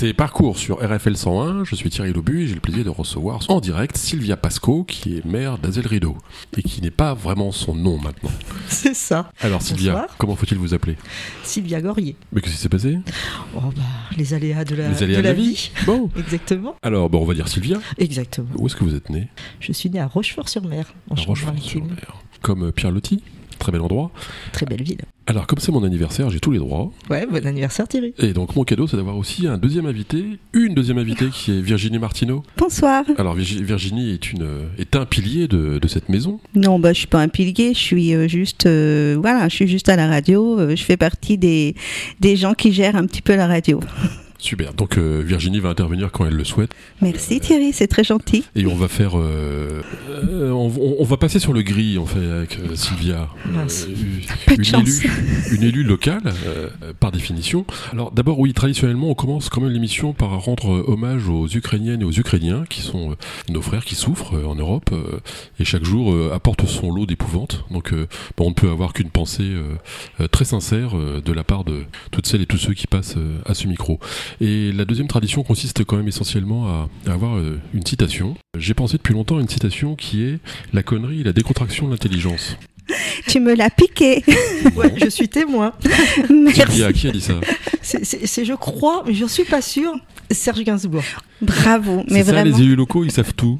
C'est Parcours sur RFL 101, je suis Thierry Lobu et j'ai le plaisir de recevoir en direct Sylvia Pasco, qui est maire d'Azel Rideau, et qui n'est pas vraiment son nom maintenant. C'est ça. Alors Sylvia, Bonsoir. comment faut-il vous appeler? Sylvia Gorier. Mais qu'est-ce qui s'est passé? Oh bah, les aléas de la, Les aléas de la vie. Bon, Exactement. alors bon, on va dire Sylvia. Exactement. Où est-ce que vous êtes née? Je suis née à Rochefort-sur-Mer, en. Rochefort-sur-Mer. Comme Pierre Loti, très bel endroit. Très belle ville. Alors comme c'est mon anniversaire, j'ai tous les droits. Ouais, bon anniversaire Thierry. Et donc mon cadeau, c'est d'avoir aussi un deuxième invité, une deuxième invitée qui est Virginie Martineau. Bonsoir. Alors Virgi- Virginie est, une, est un pilier de, de cette maison. Non, bah, je suis pas un pilier, je suis euh, juste, euh, voilà, je suis juste à la radio. euh, je fais partie des, des gens qui gèrent un petit peu la radio. Super. Donc euh, Virginie va intervenir quand elle le souhaite. Merci Thierry, c'est très gentil. Et on va faire. euh, euh, on, va passer sur le gris, en fait, avec euh, Sylvia. Pas de une, chance. élue, une élue locale, euh, euh, par définition. Alors, d'abord, oui, traditionnellement, on commence quand même l'émission par rendre euh, hommage aux Ukrainiennes et aux Ukrainiens, qui sont euh, nos frères qui souffrent euh, en Europe, euh, et chaque jour euh, apporte son lot d'épouvante. Donc, euh, bon, on ne peut avoir qu'une pensée euh, euh, très sincère euh, de la part de toutes celles et tous ceux qui passent euh, à ce micro. Et la deuxième tradition consiste quand même essentiellement à, avoir euh, une citation. J'ai pensé depuis longtemps à une citation qui est La connerie et la décontraction de l'intelligence. Tu me l'as piqué. Ouais, je suis témoin. Merci. Sylvia, qui a dit ça C'est, je crois, mais je suis pas sûre, Serge Gainsbourg. Bravo, mais C'est ça, vraiment. les élus locaux, ils savent tout.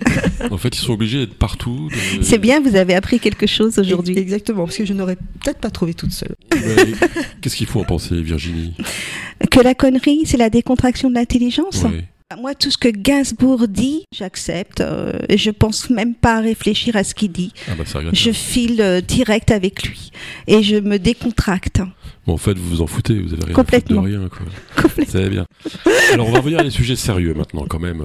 en fait, ils sont obligés d'être partout. de- C'est bien, vous avez appris quelque chose aujourd'hui. Exactement, parce que je n'aurais peut-être pas trouvé toute seule. Qu'est-ce qu'il faut en penser, Virginie? Que la connerie, c'est la décontraction de l'intelligence. Ouais. Moi, tout ce que Gainsbourg dit, j'accepte. euh, et je pense même pas à réfléchir à ce qu'il dit. Ah bah. Je file euh, direct avec lui et je me décontracte. Bon, en fait, vous vous en foutez, vous avez rien Complètement. à foutre de rien. Quoi. Complètement. C'est bien. Alors, on va revenir à des sujets sérieux maintenant, quand même.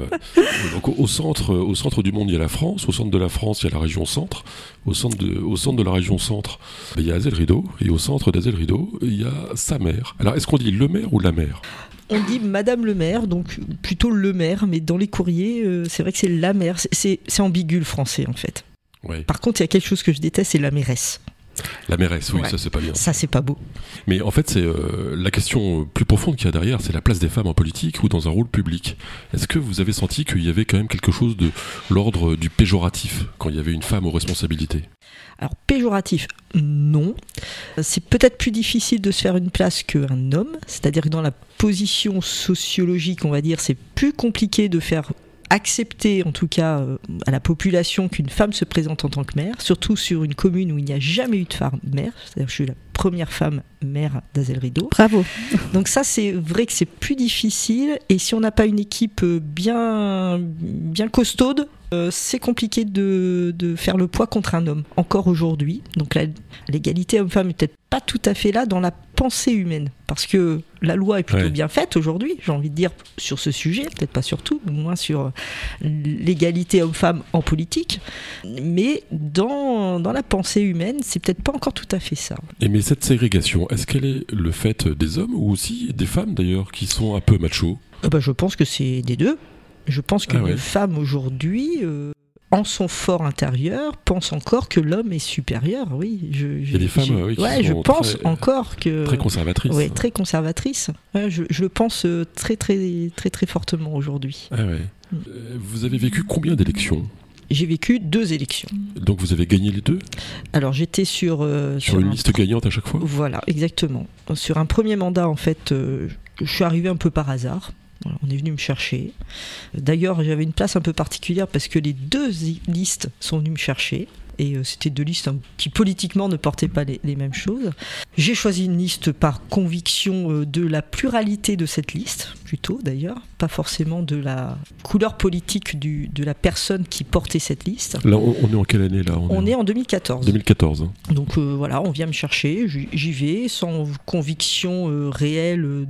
Donc, au, centre, au centre du monde, il y a la France. Au centre de la France, il y a la région centre. Au centre de, au centre de la région centre, il y a Azel Rideau. Et au centre d'Azel Rideau, il y a sa mère. Alors, est-ce qu'on dit le maire ou la mère? On dit Madame le maire, donc plutôt le maire, mais dans les courriers, euh, c'est vrai que c'est la maire. C'est, ambigu le français en fait. Ouais. Par contre, il y a quelque chose que je déteste, c'est la mairesse. La mairesse, oui, Ouais. ça c'est pas bien. Ça, c'est pas beau. Mais en fait, c'est euh, la question plus profonde qu'il y a derrière, c'est la place des femmes en politique ou dans un rôle public. Est-ce que vous avez senti qu'il y avait quand même quelque chose de l'ordre du péjoratif quand il y avait une femme aux responsabilités? Alors, péjoratif, non. C'est peut-être plus difficile de se faire une place qu'un homme, c'est-à-dire que dans la position sociologique, on va dire, c'est plus compliqué de faire accepter, en tout cas euh, à la population, qu'une femme se présente en tant que maire, surtout sur une commune où il n'y a jamais eu de femme maire, c'est-à-dire que je suis la première femme maire d'Azel Rideau. Bravo. Donc ça, c'est vrai que c'est plus difficile. Et si on n'a pas une équipe euh, bien, bien costaude, euh, c'est compliqué de, de faire le poids contre un homme, encore aujourd'hui. Donc l'égalité homme-femme est peut-être pas tout à fait là dans la pensée humaine. Parce que la loi est plutôt Ouais. bien faite aujourd'hui, j'ai envie de dire, sur ce sujet, peut-être pas sur tout, moins sur l'égalité homme-femme en politique. Mais dans, dans la pensée humaine, c'est peut-être pas encore tout à fait ça. Et mais cette ségrégation, est-ce qu'elle est le fait des hommes ou aussi des femmes d'ailleurs qui sont un peu machos? Euh, bah, je pense que c'est des deux. Je pense qu'une Ah ouais. femme aujourd'hui, euh, en son fort intérieur, pense encore que l'homme est supérieur. Oui, je, je- y a des femmes, oui, ouais, je pense très- encore que Très conservatrices. ouais, très conservatrice. Ouais, je, je le pense euh, très très très très fortement aujourd'hui. Ah ouais. Mm. Euh, Vous avez vécu combien d'élections? J'ai vécu deux élections. Donc vous avez gagné les deux? Alors j'étais sur euh, Sur une un liste gagnante à chaque fois? Voilà, exactement. Sur un premier mandat, en fait, euh, je suis arrivé un peu par hasard. On est venu me chercher. D'ailleurs, j'avais une place un peu particulière parce que les deux listes sont venues me chercher. Et euh, c'était deux listes hein, qui politiquement ne portaient pas les, les mêmes choses. J'ai choisi une liste par conviction euh, de la pluralité de cette liste, plutôt d'ailleurs, pas forcément de la couleur politique du, de la personne qui portait cette liste. Là, on, on est en quelle année là? On est en en 2014. 2014. hein. Donc euh, voilà, on vient me chercher, j'y vais sans conviction euh, réelle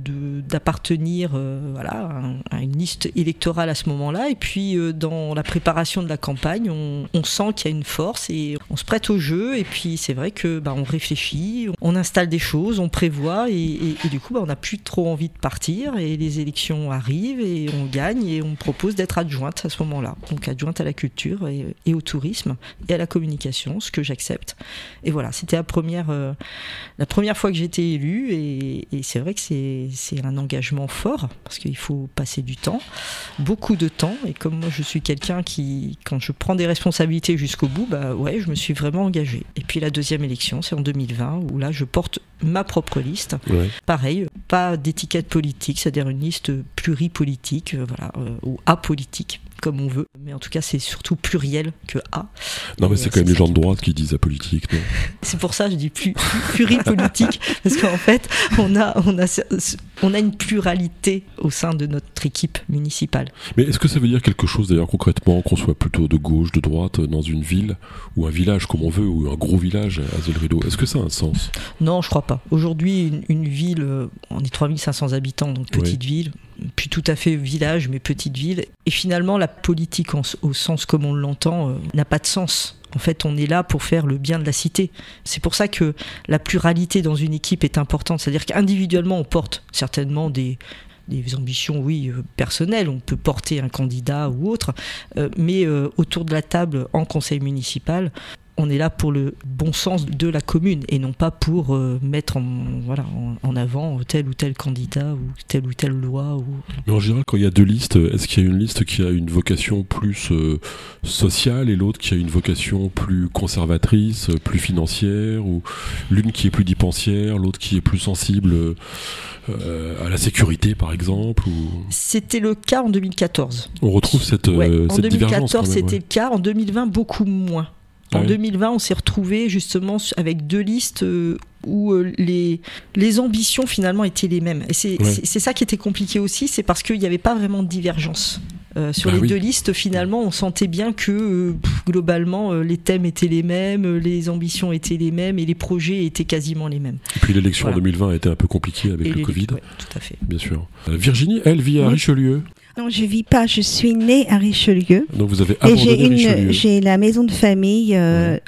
d'appartenir euh, voilà, à, un- à une liste électorale à ce moment-là. Et puis dans la préparation de la campagne, on, on sent qu'il y a une force et et on se prête au jeu. Et puis c'est vrai que bah, on réfléchit, on installe des choses, on prévoit et, du coup bah, on n'a plus trop envie de partir. Et les élections arrivent et on gagne et on propose d'être adjointe à ce moment-là. Donc adjointe à la culture et, au tourisme et à la communication, ce que j'accepte. Et voilà, c'était la première, euh, la première fois que j'étais élue et, c'est vrai que c'est un engagement fort parce qu'il faut passer du temps, beaucoup de temps. Et comme moi je suis quelqu'un qui, quand je prends des responsabilités jusqu'au bout, bah ouais, je me suis vraiment engagé. Et puis la deuxième élection, c'est en 2020 où là je porte ma propre liste. Pareil, pas d'étiquette politique, c'est-à-dire une liste pluripolitique, euh, voilà, euh, ou apolitique comme on veut. Mais en tout cas, c'est surtout pluriel que A. Non, mais c'est quand même les gens de droite qui disent apolitique, non? C'est pour ça que je dis plus, pluripolitique, parce qu'en fait, on a, on, a, on a une pluralité au sein de notre équipe municipale. Mais est-ce que ça veut dire quelque chose d'ailleurs concrètement, qu'on soit plutôt de gauche, de droite, dans une ville, ou un village comme on veut, ou un gros village à Zelrido Est-ce que ça a un sens? Non, je crois pas. Aujourd'hui, une, ville, euh, on est 3500 habitants, donc petite ville, puis tout à fait village, mais petite ville. Et finalement, la politique au sens comme on l'entend euh, n'a pas de sens. En fait, on est là pour faire le bien de la cité. C'est pour ça que la pluralité dans une équipe est importante. C'est-à-dire qu'individuellement, on porte certainement des, ambitions, oui, euh, personnelles. On peut porter un candidat ou autre, euh, mais autour de la table en conseil municipal, on est là pour le bon sens de la commune et non pas pour euh, mettre en, voilà, en, avant tel ou tel candidat ou telle ou telle loi. Ou... Mais en général, quand il y a deux listes, est-ce qu'il y a une liste qui a une vocation plus euh, sociale et l'autre qui a une vocation plus conservatrice, plus financière, ou l'une qui est plus dépensière, l'autre qui est plus sensible euh, à la sécurité, par exemple ou... C'était le cas en 2014. On retrouve cette, ouais, cette divergence. En 2014, c'était le cas. En 2020, beaucoup moins. En 2020, on s'est retrouvé justement avec deux listes euh, où euh, les, les ambitions finalement étaient les mêmes. Et c'est ça qui était compliqué aussi, c'est parce qu'il n'y avait pas vraiment de divergence. Euh, sur bah les deux listes, finalement, on sentait bien que globalement, les thèmes étaient les mêmes, les ambitions étaient les mêmes et les projets étaient quasiment les mêmes. Et puis l'élection en 2020 a été un peu compliquée avec le Covid. tout à fait. Bien sûr. Virginie, elle vit à Richelieu. Non, je vis pas. Je suis née à Richelieu. Donc vous avez abandonné Richelieu. J'ai la maison de famille euh,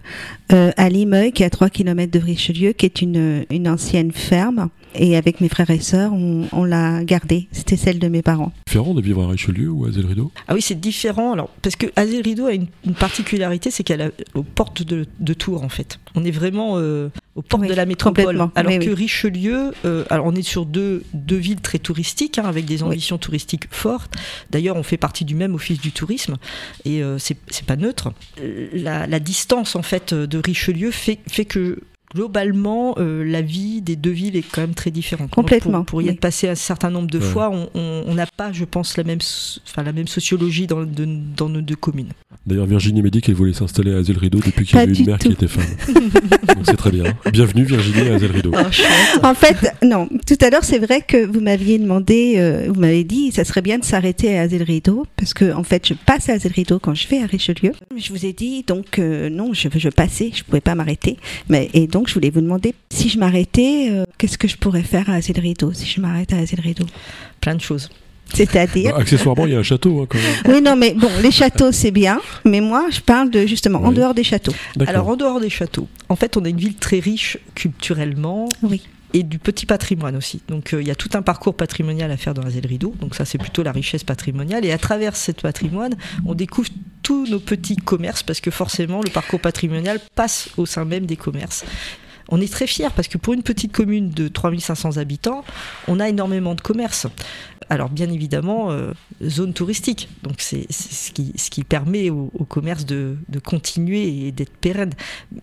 euh, à Limeuil, qui est à 3 km de Richelieu, qui est une, une ancienne ferme. Et avec mes frères et sœurs, on, on l'a gardée. C'était celle de mes parents. Différent de vivre à Richelieu ou à Rideau Ah oui, c'est différent. Alors, parce que Rideau a une, particularité, c'est qu'elle est aux portes de, de, Tours, en fait. On est vraiment euh, aux portes de la métropole. Alors que Richelieu, euh, alors on est sur deux, deux villes très touristiques, hein, avec des ambitions touristiques fortes. D'ailleurs, on fait partie du même office du tourisme, et euh, c'est pas neutre. La, la, distance, en fait, de Richelieu fait, fait que globalement, euh, la vie des deux villes est quand même très différente. Complètement. pour, y être passé un certain nombre de fois, on n'a pas, je pense, la même, enfin, la même sociologie dans, dans nos deux communes. D'ailleurs, Virginie m'a dit qu'elle voulait s'installer à Azel Rideau depuis qu'il y avait une mère qui était femme. Donc c'est très bien. Bienvenue Virginie à Azel Rideau. Oh, en fait, non. Tout à l'heure, c'est vrai que vous m'aviez demandé, euh, vous m'avez dit, ça serait bien de s'arrêter à Azel Rideau parce que en fait, je passe à Azel Rideau quand je vais à Richelieu. Je vous ai dit donc euh, non, je, je passais, je pouvais pas m'arrêter. Mais et donc je voulais vous demander si je m'arrêtais, euh, qu'est-ce que je pourrais faire à Azel Rideau si je m'arrête à Rideau Plein de choses. C'est-à-dire? Bah, accessoirement, il y a un château hein, quand même. Oui, non, mais bon, les châteaux, c'est bien. Mais moi, je parle de justement en dehors des châteaux. Alors, en dehors des châteaux, en fait, on a une ville très riche culturellement. Oui. Et du petit patrimoine aussi. Donc euh, il y a tout un parcours patrimonial à faire dans la Rideau. Donc ça c'est plutôt la richesse patrimoniale. Et à travers ce patrimoine, on découvre tous nos petits commerces parce que forcément le parcours patrimonial passe au sein même des commerces on est très fiers parce que pour une petite commune de 3500 habitants, on a énormément de commerces. Alors bien évidemment, euh, zone touristique, donc c'est ce qui, ce qui permet au, commerce de, continuer et d'être pérenne.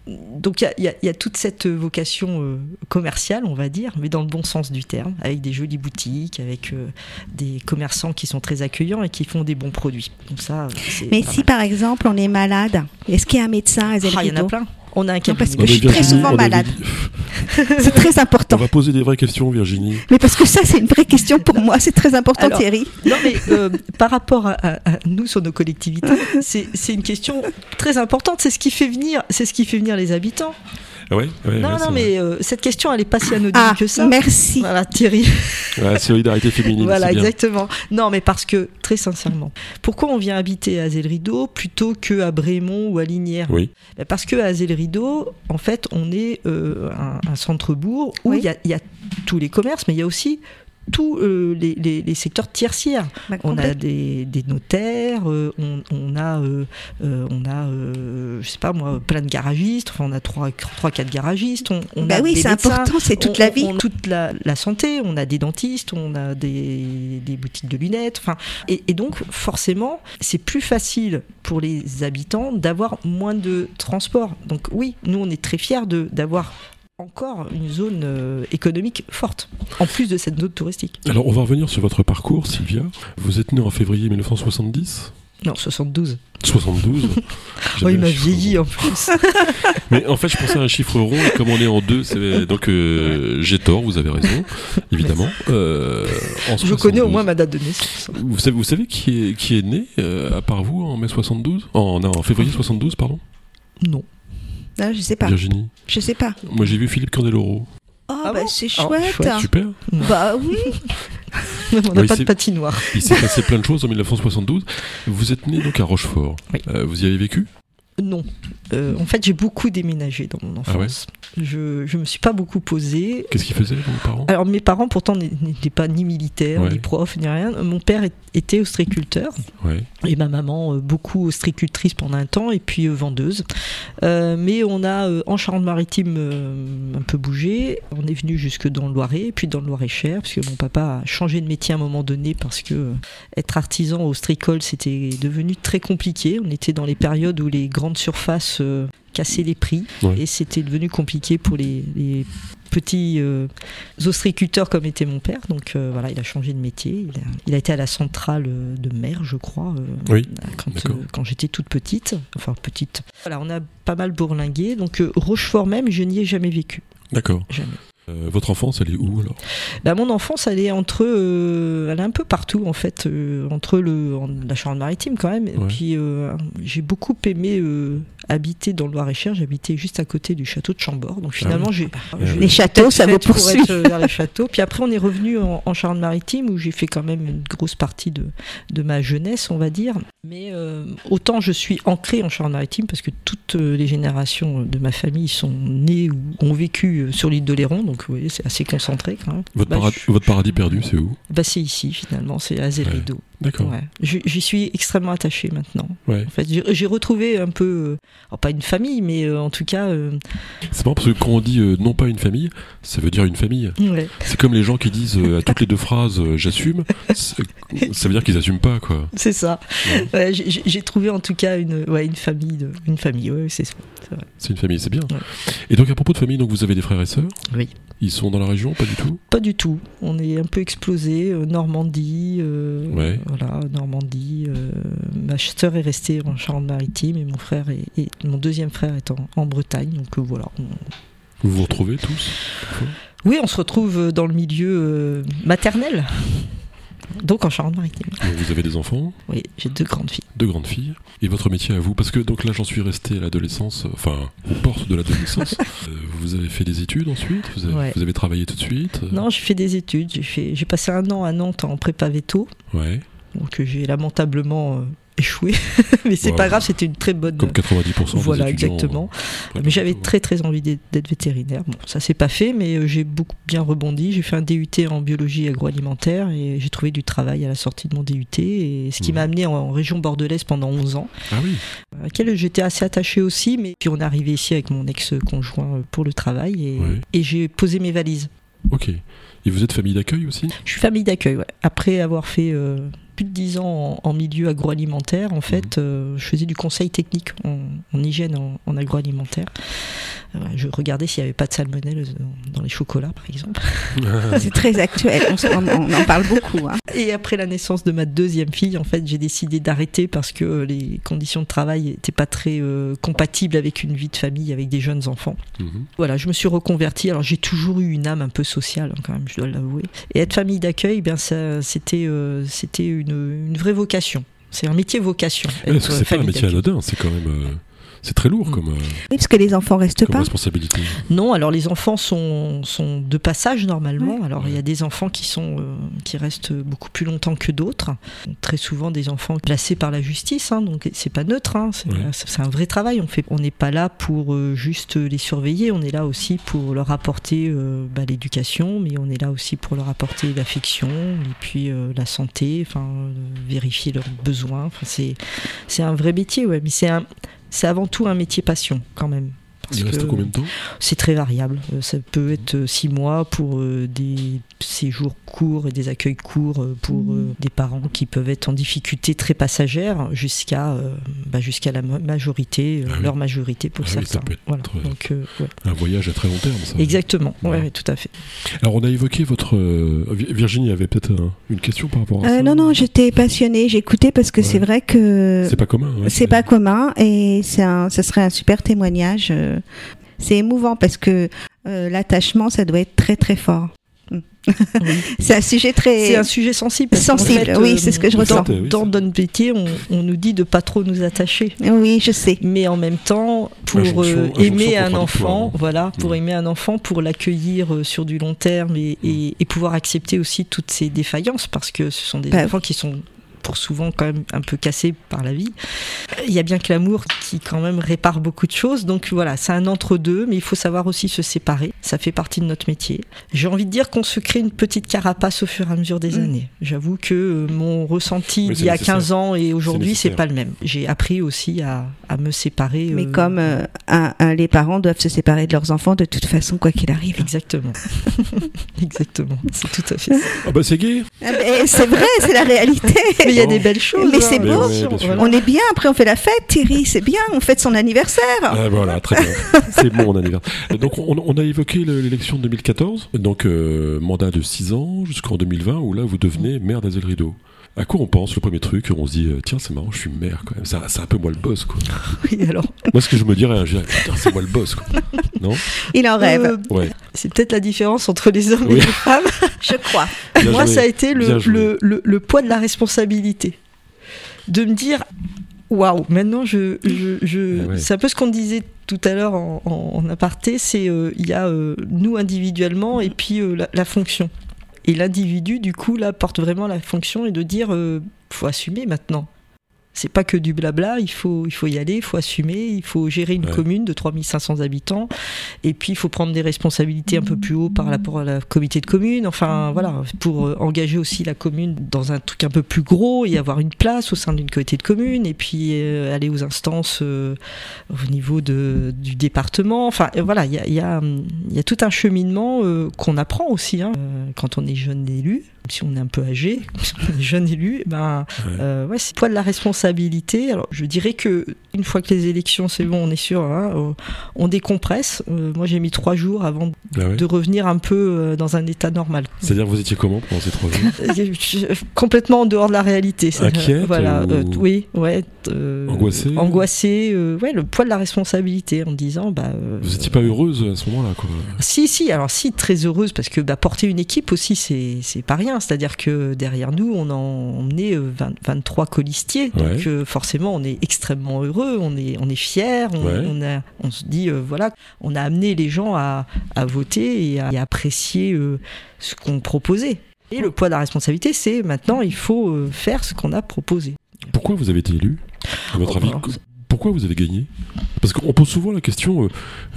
Donc il y, a, toute cette vocation euh, commerciale, on va dire, mais dans le bon sens du terme, avec des jolies boutiques, avec euh, des commerçants qui sont très accueillants et qui font des bons produits. Donc ça, mais si par exemple on est malade, est-ce qu'il y a un médecin à Ah, il y en a plein. On a un cabinet. parce que je suis très souvent malade. c'est très important. On va poser des vraies questions, Virginie. Mais parce que ça, c'est une vraie question pour moi. C'est très important, Thierry. Non, mais euh, par rapport à, nous sur nos collectivités, c'est une question très importante. C'est ce qui fait venir, c'est ce qui fait venir les habitants. Ah Non, non, mais euh, cette question, elle est pas si anodine Ah, que ça. merci. Voilà, Thierry. Ouais, solidarité féminine. Voilà, bien. exactement. Non, mais parce que, très sincèrement, pourquoi on vient habiter à Zé-le-Rideau plutôt qu'à Brémont ou à Lignières? Oui. Ben, Parce que à Zé-le-Rideau, en fait, on est euh, un, un centre-bourg où il Oui. y, a, il y a tous les commerces, mais il y a aussi tous euh, les, les- les secteurs tertiaires. Bah, On a des, des notaires, euh, on, on a, euh, euh, on a, je sais pas moi, plein de garagistes. Enfin, on a trois, trois, quatre garagistes. On, on Bah a oui, c'est important, c'est toute la vie. on a toute la, la santé, on a des dentistes, on a des, des boutiques de lunettes. Enfin, et, et donc, forcément, c'est plus facile pour les habitants d'avoir moins de transport. Donc, oui, nous, on est très fiers de- d'avoir encore une zone euh, économique forte, en plus de cette zone touristique. Alors, on va revenir sur votre parcours, Sylvia. Vous êtes née en février 1970 Non, 72. 72 Oh, il m'a vieilli en plus. Mais en fait, je pensais à un chiffre rond, et comme on est en deux, c'est- donc euh, j'ai tort, vous avez raison, évidemment. Euh, en Je connais 72. au moins ma date de naissance. Vous savez, vous savez qui, est, qui est né, euh, à part vous, en mai 72 en, non, en février 72, pardon? Non. Ah, je sais pas. Virginie. Je sais pas. Moi, j'ai vu Philippe Candeloro. Oh, Ah bah bon c'est Ah, chouette. chouette. Super. Bah oui. On n'a pas de patinoire. Il s'est passé plein de choses en 1972. Vous êtes né donc à Rochefort. Oui. Euh, vous y avez vécu? Non. Euh, en fait, j'ai beaucoup déménagé dans mon Ah ouais enfance. je, je me suis pas beaucoup posée. Qu'est-ce qu'ils faisaient, vos parents? Alors mes parents pourtant n'é- n'étaient pas ni militaires, Ouais. ni profs, ni rien. Mon père était ostréiculteur Ouais. et ma maman euh, beaucoup ostréicultrice pendant un temps et puis euh, vendeuse. Euh, mais on a en Charente-Maritime un peu bougé. On est venu jusque dans le Loiret, puis dans le Loiret-Cher, parce que mon papa a changé de métier à un moment donné parce que être artisan ostricole c'était devenu très compliqué. On était dans les périodes où les grandes surfaces euh, cassaient les prix Ouais. et c'était devenu compliqué pour les, les petits euh, ostriculteurs comme était mon père. Donc euh, voilà, il a changé de métier. Il a, il a été à la centrale euh, de mer, je crois, euh, Oui, quand, j'étais toute petite. Enfin, petite. Voilà, on a pas mal bourlingué. Donc Rochefort même, je n'y ai jamais vécu. D'accord. Euh, votre enfance, elle est où alors? Bah, mon enfance, elle est entre, euh, elle est un peu partout en fait, euh, entre le, en- la Charente-Maritime quand même. Et Ouais. puis euh, j'ai beaucoup aimé habiter dans le Loir-et-Cher. J'habitais juste à côté du château de Chambord. Donc finalement, j'ai ouais. j'ai Les châteaux, ça vous poursuit. être, vers les châteaux. Puis après, on est revenu en, en Charente-Maritime où j'ai fait quand même une grosse partie de, de ma jeunesse, on va dire. Mais euh, autant je suis ancrée en Charente-Maritime parce que toutes euh, les générations de ma famille sont nées ou ont vécu euh, sur l'île de Léron. Donc vous voyez, c'est assez concentré quand même. votre, Bah, parad- je- votre paradis perdu, c'est où? Bah, c'est ici finalement, c'est à Zé-le-Rideau. D'accord. Ouais. J'y suis extrêmement attachée maintenant. Ouais. En fait, j'ai retrouvé un peu, euh, alors pas une famille, mais euh, en tout cas, euh, C'est marrant parce que quand on dit euh, non pas une famille, ça veut dire une famille. ouais. C'est comme les gens qui disent euh, à toutes les deux phrases j'assume, ça veut dire qu'ils assument pas quoi. c'est ça. J'ai- trouvé en tout cas une, famille, de, une famille. C'est c'est une famille, c'est bien. Et donc à propos de famille, donc vous avez des frères et sœurs? Oui. Ils sont dans la région, pas du tout Pas du tout. On est un peu explosé. euh, Normandie, euh, Ouais. voilà, Normandie. euh, ma sœur est restée en Charente-Maritime et mon frère est, et mon deuxième frère est en, en Bretagne. Donc voilà. on- Vous vous retrouvez tous Oui, on se retrouve dans le milieu maternel. Donc en Charente-Maritime. Vous avez des enfants, Oui, j'ai deux grandes filles. deux grandes filles. Et votre métier à vous Parce que donc là j'en suis resté à l'adolescence, enfin aux portes de l'adolescence. Euh, vous avez fait des études ensuite? Vous avez, Ouais. vous avez travaillé tout de suite? Non, j'ai fait des études. J'ai passé un an à Nantes en prépa veto. Ouais, Donc j'ai lamentablement euh, échoué. Mais c'est pas grave, c'était une très bonne. comme 90% des voilà, étudiants, exactement. euh, Mais j'avais très très envie d'être vétérinaire. Bon, ça s'est pas fait, mais euh, j'ai beaucoup bien rebondi. J'ai fait un DUT en biologie agroalimentaire et j'ai trouvé du travail à la sortie de mon DUT. Et ce qui Mhm. m'a amené en, en région bordelaise pendant 11 ans, Ah oui, à laquelle j'étais assez attachée aussi. Mais puis on est arrivé ici avec mon ex-conjoint euh, pour le travail et, j'ai posé mes valises. ok. Et vous êtes famille d'accueil aussi? Je suis famille d'accueil, ouais. Après avoir fait euh, plus de 10 ans en, en milieu agroalimentaire, en Mhm. fait, euh, je faisais du conseil technique en, en hygiène en, en agroalimentaire. Euh, je regardais s'il n'y avait pas de salmonelle dans- dans les chocolats, par exemple. C'est très actuel, on, en parle beaucoup. hein. Et après la naissance de ma deuxième fille, en fait, j'ai décidé d'arrêter parce que euh, les conditions de travail n'étaient pas très euh, compatibles avec une vie de famille, avec des jeunes enfants. Mhm. Voilà, je me suis reconvertie. Alors j'ai toujours eu une âme un peu sociale, hein, quand même, je dois l'avouer. Et être famille d'accueil, ben ça, c'était, euh, c'était une, une vraie vocation. C'est un métier vocation. Ouais, c'est pas un métier anodin, c'est quand même. euh, c'est très lourd Mm. comme, euh, Oui, parce que les enfants restent comme pas. responsabilité. Non, alors les enfants sont, sont de passage normalement. Ouais. Alors il y a des enfants qui sont euh, qui restent beaucoup plus longtemps que d'autres. Très souvent des enfants placés par la justice, hein, donc c'est pas neutre. hein, c'est Ouais. un vrai travail. On fait, on n'est pas là pour euh, juste les surveiller. On est là aussi pour leur apporter euh, bah, l'éducation, mais on est là aussi pour leur apporter l'affection et puis euh, la santé. Enfin, euh, vérifier leurs besoins. Enfin, c'est c'est un vrai métier, ouais. Mais c'est un c'est avant tout un métier passion quand même. Parce Il reste que- combien de temps c'est très variable. Euh, Ça peut être euh, six mois pour euh, des séjours courts et des accueils courts pour euh, des parents qui peuvent être en difficulté très passagère jusqu'à bah, jusqu'à la ma- majorité, Ah oui. leur majorité pour Ah oui, ça certains. peut être Voilà. très- Donc, euh, ouais. Un voyage à très long terme, ça. Exactement, ouais, Ouais. ouais, tout à fait. Alors, on a évoqué votre. Vi- Virginie avait peut-être un- une question par rapport à Euh, ça non, non, j'étais passionnée, j'écoutais parce que Ouais. c'est vrai que C'est pas commun. ouais, c'est pas commun et un, ce serait un super témoignage. euh, C'est émouvant parce que euh, l'attachement, ça doit être très très fort. Mm. Oui. C'est un sujet très. C'est un sujet sensible. Sensible, fait, oui, euh, c'est ce que je ressens. Oui, Dans notre métier, on, on nous dit de pas trop nous attacher. Oui, je sais. mais en même temps pour euh, aimer un enfant hein. voilà pour Mm. aimer un enfant pour l'accueillir euh, sur du long terme et, et- et pouvoir accepter aussi toutes ses défaillances parce que ce sont des Bah, enfants qui sont pour souvent quand même un peu cassés par la vie. Il y a bien que l'amour qui quand même répare beaucoup de choses. Donc voilà, c'est un entre-deux, mais il faut savoir aussi se séparer. Ça fait partie de notre métier. J'ai envie de dire qu'on se crée une petite carapace au fur et à mesure des Mm. années. J'avoue que euh, mon ressenti d'il y a nécessaire. 15 ans et aujourd'hui, c'est pas le même. J'ai appris aussi à, à me séparer. Mais euh, comme euh, un- un- les parents doivent se séparer de leurs enfants de toute façon, quoi qu'il arrive. Exactement. Exactement. C'est tout à fait ça. Ah bah c'est gay Ah, C'est vrai, c'est la réalité. Mais il y a des belles choses. Mais c'est hein, beau. ouais, sûr. voilà. On est bien, après on fait la fête, Thierry, c'est bien, on fête son anniversaire. Ah, voilà, très bien. C'est mon anniversaire. Donc, on, on a évoqué le- l'élection de 2014, donc euh, mandat de 6 ans jusqu'en 2020, où là, vous devenez maire d'Azel Rideau. À quoi on pense Le premier truc, on se dit, euh, tiens, c'est marrant, je suis maire quand même. C'est un- c'est un peu moi le boss, quoi. Oui, alors, Moi, ce que je me dirais, hein, je dirais, putain, c'est moi le boss, quoi. Non? Il en rêve, euh, Ouais. c'est peut-être la différence entre les hommes Oui. et les femmes. je crois. Bien Moi, joué. ça a été le, joué. le, le, le poids de la responsabilité. De me dire, waouh, maintenant, je, je, je... Ah ouais. c'est un peu ce qu'on disait tout à l'heure en, en- en aparté, c'est euh, il y a euh, nous individuellement et puis euh, la, la fonction. Et l'individu, du coup, là, porte vraiment la fonction et de dire, euh, faut assumer maintenant. C'est pas que du blabla, il faut, il faut y aller, il faut assumer, il faut gérer une Ouais. commune de 3500 habitants, et puis il faut prendre des responsabilités un peu plus haut par rapport à la comité de commune, enfin voilà, pour euh, engager aussi la commune dans un truc un peu plus gros et avoir une place au sein d'une comité de commune, et puis euh, aller aux instances euh, au niveau de, du département, enfin voilà, il y a, y, a, il y a tout un cheminement euh, qu'on apprend aussi hein, quand on est jeune élu, si on est un peu âgé, jeune élu, eh ben, Ouais. euh, ouais, c'est le poids de la responsabilité. Alors, je dirais que une fois que les élections, c'est bon, on est sûr, hein, on- on décompresse. Euh, moi, j'ai mis trois jours avant Ah ouais de revenir un peu euh, dans un état normal. C'est-à-dire, vous étiez comment pendant ces trois jours complètement en dehors de la réalité. Inquiète Voilà. ou- euh, oui, ouais. Angoissée Angoissée. euh, ouais, le poids de la responsabilité en disant, bah. Vous n'étiez pas heureuse à ce moment-là, quoi. si, si, alors si, très heureuse, parce que bah, porter une équipe aussi, c'est pas rien. C'est-à-dire que derrière nous, on a emmené euh, 20 23 colistiers. Donc euh, forcément, on est extrêmement heureux, on est, on est fiers, on, Ouais. on, a, on se dit, euh, voilà, on a amené les gens à, à voter et à, et apprécier euh, ce qu'on proposait. Et le poids de la responsabilité, c'est maintenant, il faut euh, faire ce qu'on a proposé. Pourquoi vous avez été élu À votre Oh, avis, alors, co- pourquoi vous avez gagné? Parce qu'on pose souvent la question euh,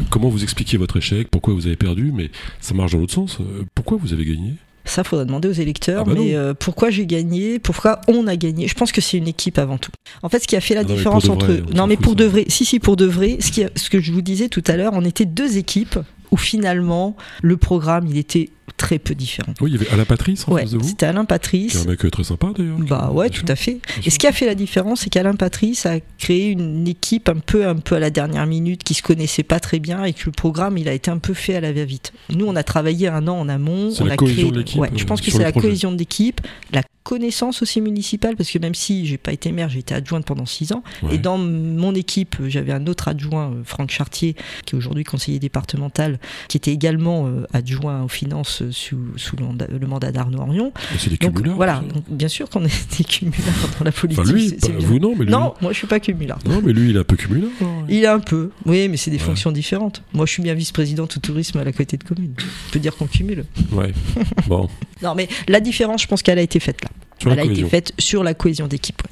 comment vous expliquez votre échec, pourquoi vous avez perdu, mais ça marche dans l'autre sens. Euh, pourquoi vous avez gagné? Ça, faudra demander aux électeurs. Ah bah mais euh, pourquoi j'ai gagné Pourquoi on a gagné? Je pense que c'est une équipe avant tout. En fait, ce qui a fait la Ah non, mais différence pour de entre. vrai, on non, mais pour de vrai. Si, si, pour de vrai. Ce, qui a- ce que je vous disais tout à l'heure, on était deux équipes où finalement le programme il était très peu différent. Oui, il y avait Alain Patrice en Ouais, face de vous, c'était Alain Patrice. un mec euh, très sympa d'ailleurs. Bah ouais, tout à fait. Et ce qui a fait la différence, c'est qu'Alain Patrice a créé une équipe un peu, un peu à la dernière minute, qui se connaissait pas très bien, et que le programme, il a été un peu fait à la va-vite. Nous, on a travaillé un an en amont. C'est on la a cohésion créé... de Ouais, je euh, pense que c'est la projet. cohésion de l'équipe, la connaissance aussi municipale, parce que même si j'ai pas été maire, j'ai été adjointe pendant six ans. Ouais. Et dans mon équipe, j'avais un autre adjoint, euh, Franck Chartier, qui est aujourd'hui conseiller départemental, qui était également adjoint aux finances France sous, sous le mandat, d'Arnaud Orion. Mais c'est des Donc, cumulards. voilà, donc, bien sûr qu'on est des cumulards dans la politique. Enfin, lui, pas vous non, mais lui. Non, moi je suis pas cumulard. Non, mais lui, il est un peu cumulard. Il est un peu, oui, mais c'est des Ouais. fonctions différentes. Moi, je suis bien vice-présidente au tourisme à la côté de commune. On peut dire qu'on cumule. Ouais. Bon. Non, mais la différence, je pense qu'elle a été faite là. Sur Elle a été faite sur la cohésion d'équipe. ouais.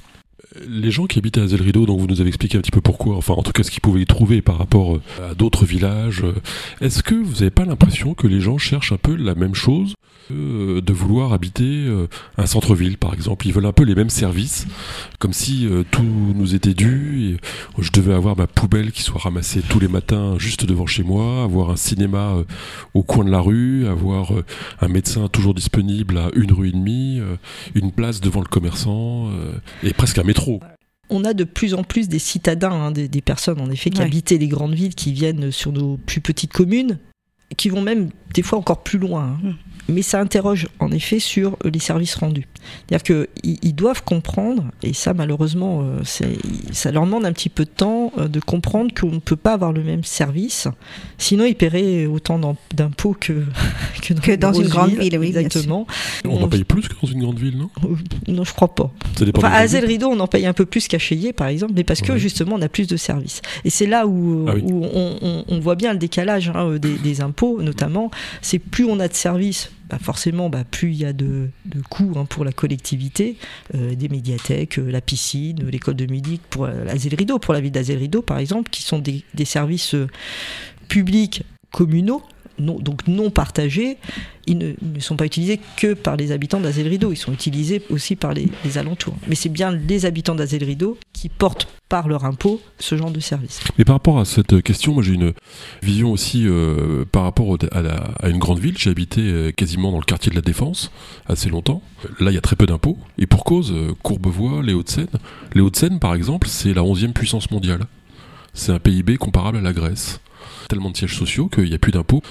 Les gens qui habitaient à Zelrido, donc vous nous avez expliqué un petit peu pourquoi, enfin en tout cas ce qu'ils pouvaient y trouver par rapport euh, à d'autres villages, euh, est-ce que vous n'avez pas l'impression que les gens cherchent un peu la même chose euh, de vouloir habiter un centre-ville par exemple? Ils veulent un peu les mêmes services, comme si tout nous était dû, euh, je devais avoir ma poubelle qui soit ramassée tous les matins juste devant chez moi, avoir un cinéma au coin de la rue, avoir un médecin toujours disponible à une rue et demie, une place devant le commerçant, et presque un métro. On a de plus en plus des citadins, hein, des, des personnes en effet qui Ouais. habitaient les grandes villes, qui viennent sur nos plus petites communes, et qui vont même des fois encore plus loin. hein. Mais ça interroge en effet sur euh, les services rendus. C'est-à-dire qu'ils ils doivent comprendre, et ça malheureusement, euh, ça leur demande un petit peu de temps euh, de comprendre qu'on ne peut pas avoir le même service. Sinon, ils paieraient autant d'im- d'impôts que, que dans, Que les dans une grande ville, oui. Exactement. On en paye plus que dans une grande ville, non? Non, je crois pas. Enfin, à villes. Zelrido, on en paye un peu plus qu'à Cheyé, par exemple, mais parce que Ouais. justement, on a plus de services. Et c'est là où, Ah oui. où on, on- on voit bien le décalage hein, des, des impôts, notamment. C'est plus on a de services, bah forcément, bah, plus il y a de, de coûts hein, pour la collectivité, euh, des médiathèques, euh, la piscine, euh, l'école de musique pour la Zelrido, pour la ville d'Azelrido, par exemple, qui sont des, services publics communaux. Non, donc non partagés, ils ne, sont pas utilisés que par les habitants d'Azelrido, ils sont utilisés aussi par les, alentours. Mais c'est bien les habitants d'Azelrido qui portent par leur impôt ce genre de service. Mais par rapport à cette question, moi j'ai une vision aussi euh, par rapport à une grande ville. J'ai habité euh, quasiment dans le quartier de la Défense assez longtemps. Là, il y a très peu d'impôts. Et pour cause, euh, Courbevoie, les Hauts-de-Seine. Les Hauts-de-Seine, par exemple, c'est la 11e puissance mondiale. C'est un PIB comparable à la Grèce. Tellement de sièges sociaux qu'il n'y a plus d'impôts.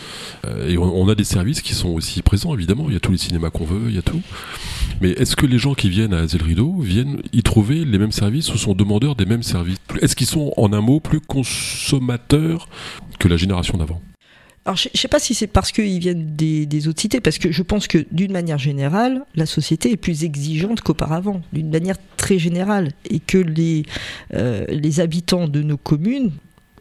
Euh, et on, a des services qui sont aussi présents, évidemment. Il y a tous les cinémas qu'on veut, il y a tout. Mais est-ce que les gens qui viennent à Zelrido viennent y trouver les mêmes services ou sont demandeurs des mêmes services? Est-ce qu'ils sont, en un mot, plus consommateurs que la génération d'avant? Alors je ne sais pas si c'est parce qu'ils viennent des, des autres cités, parce que je pense que d'une manière générale, la société est plus exigeante qu'auparavant, d'une manière très générale, et que les, euh, les habitants de nos communes,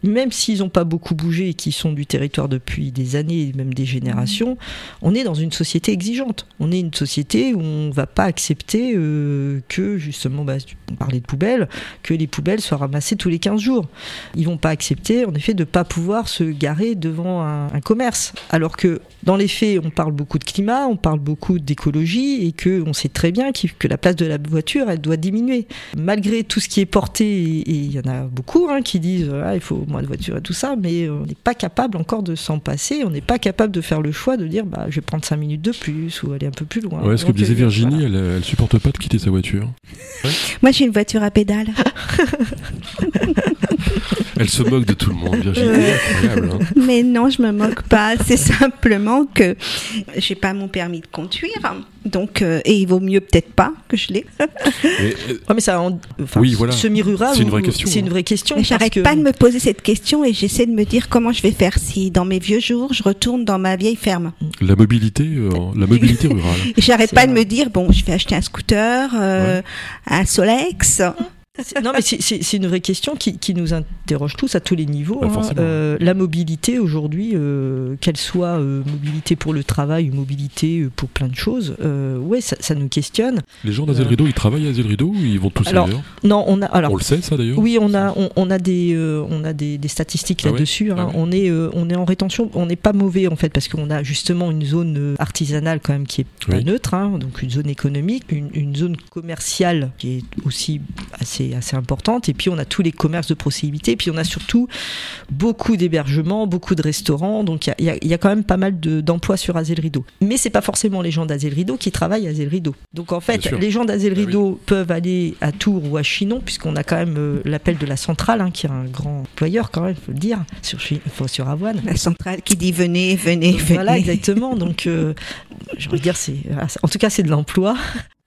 même s'ils n'ont pas beaucoup bougé et qui sont du territoire depuis des années même des générations, on est dans une société exigeante. On est une société où on ne va pas accepter euh, que, justement, bah, on parlait de poubelles, que les poubelles soient ramassées tous les 15 jours. Ils vont pas accepter, en effet, de pas pouvoir se garer devant un, commerce. Alors que, dans les faits, on parle beaucoup de climat, on parle beaucoup d'écologie et que on sait très bien que la place de la voiture, elle doit diminuer. Malgré tout ce qui est porté, et il y en a beaucoup hein, qui disent ah, il faut moins de voitures et tout ça, mais on n'est pas capable encore de s'en passer. On n'est pas capable de faire le choix de dire bah, je vais prendre 5 minutes de plus ou aller un peu plus loin. Ouais, Ce que disait euh, Virginie, voilà. elle, elle supporte pas de quitter sa voiture. Moi, j'ai une voiture à pédales. Elle se moque de tout le monde, Virginie. Incroyable. hein. Mais non, je me moque pas. C'est simplement que j'ai pas mon permis de conduire. Donc, euh, et il vaut mieux peut-être pas que je l'ai. Mais, euh, Ouais, mais ça, en- enfin, Oui, voilà. semi-rural. C'est une vraie question, C'est hein. une vraie question. Mais j'arrête que- pas de me poser cette question et j'essaie de me dire comment je vais faire si dans mes vieux jours je retourne dans ma vieille ferme. la mobilité, euh, la mobilité rurale. Et j'arrête pas de me dire bon, je vais acheter un scooter, euh, un Solex. C'est- Non, mais c'est- une vraie question qui, qui nous interroge tous à tous les niveaux. Ouais, hein. Euh, la mobilité aujourd'hui, euh, qu'elle soit euh, mobilité pour le travail ou mobilité pour plein de choses, ouais, ça, ça nous questionne. Les gens d'Azelrido, ils travaillent à Azelrido ou ils vont tous Alors, ailleurs? Non, on a alors. On le sait, ça d'ailleurs Oui, on a, on, on a des, on a des, des statistiques Ah ouais? là-dessus. hein. Ah ouais. On est, on est en rétention. On n'est pas mauvais en fait parce qu'on a justement une zone artisanale quand même qui est pas Oui. neutre, hein, donc une zone économique, une, une zone commerciale qui est aussi assez, assez importante. Et puis on a tous les commerces de proximité. Et puis on a surtout beaucoup d'hébergements, beaucoup de restaurants. Donc il y y, y a quand même pas mal de- d'emplois sur Azelrido. Mais c'est pas forcément les gens d'Azelrido qui travaillent à Azelrido. Donc en fait, les gens d'Azelrido peuvent aller à Tours ou à Chinon, puisqu'on a quand même euh, l'appel de la centrale, hein, qui est un grand employeur quand même, faut le dire, sur, sur Avoine. La centrale qui dit venez, venez, venez. Voilà, exactement. Donc, euh, je veux dire, c'est, en tout cas, c'est de l'emploi.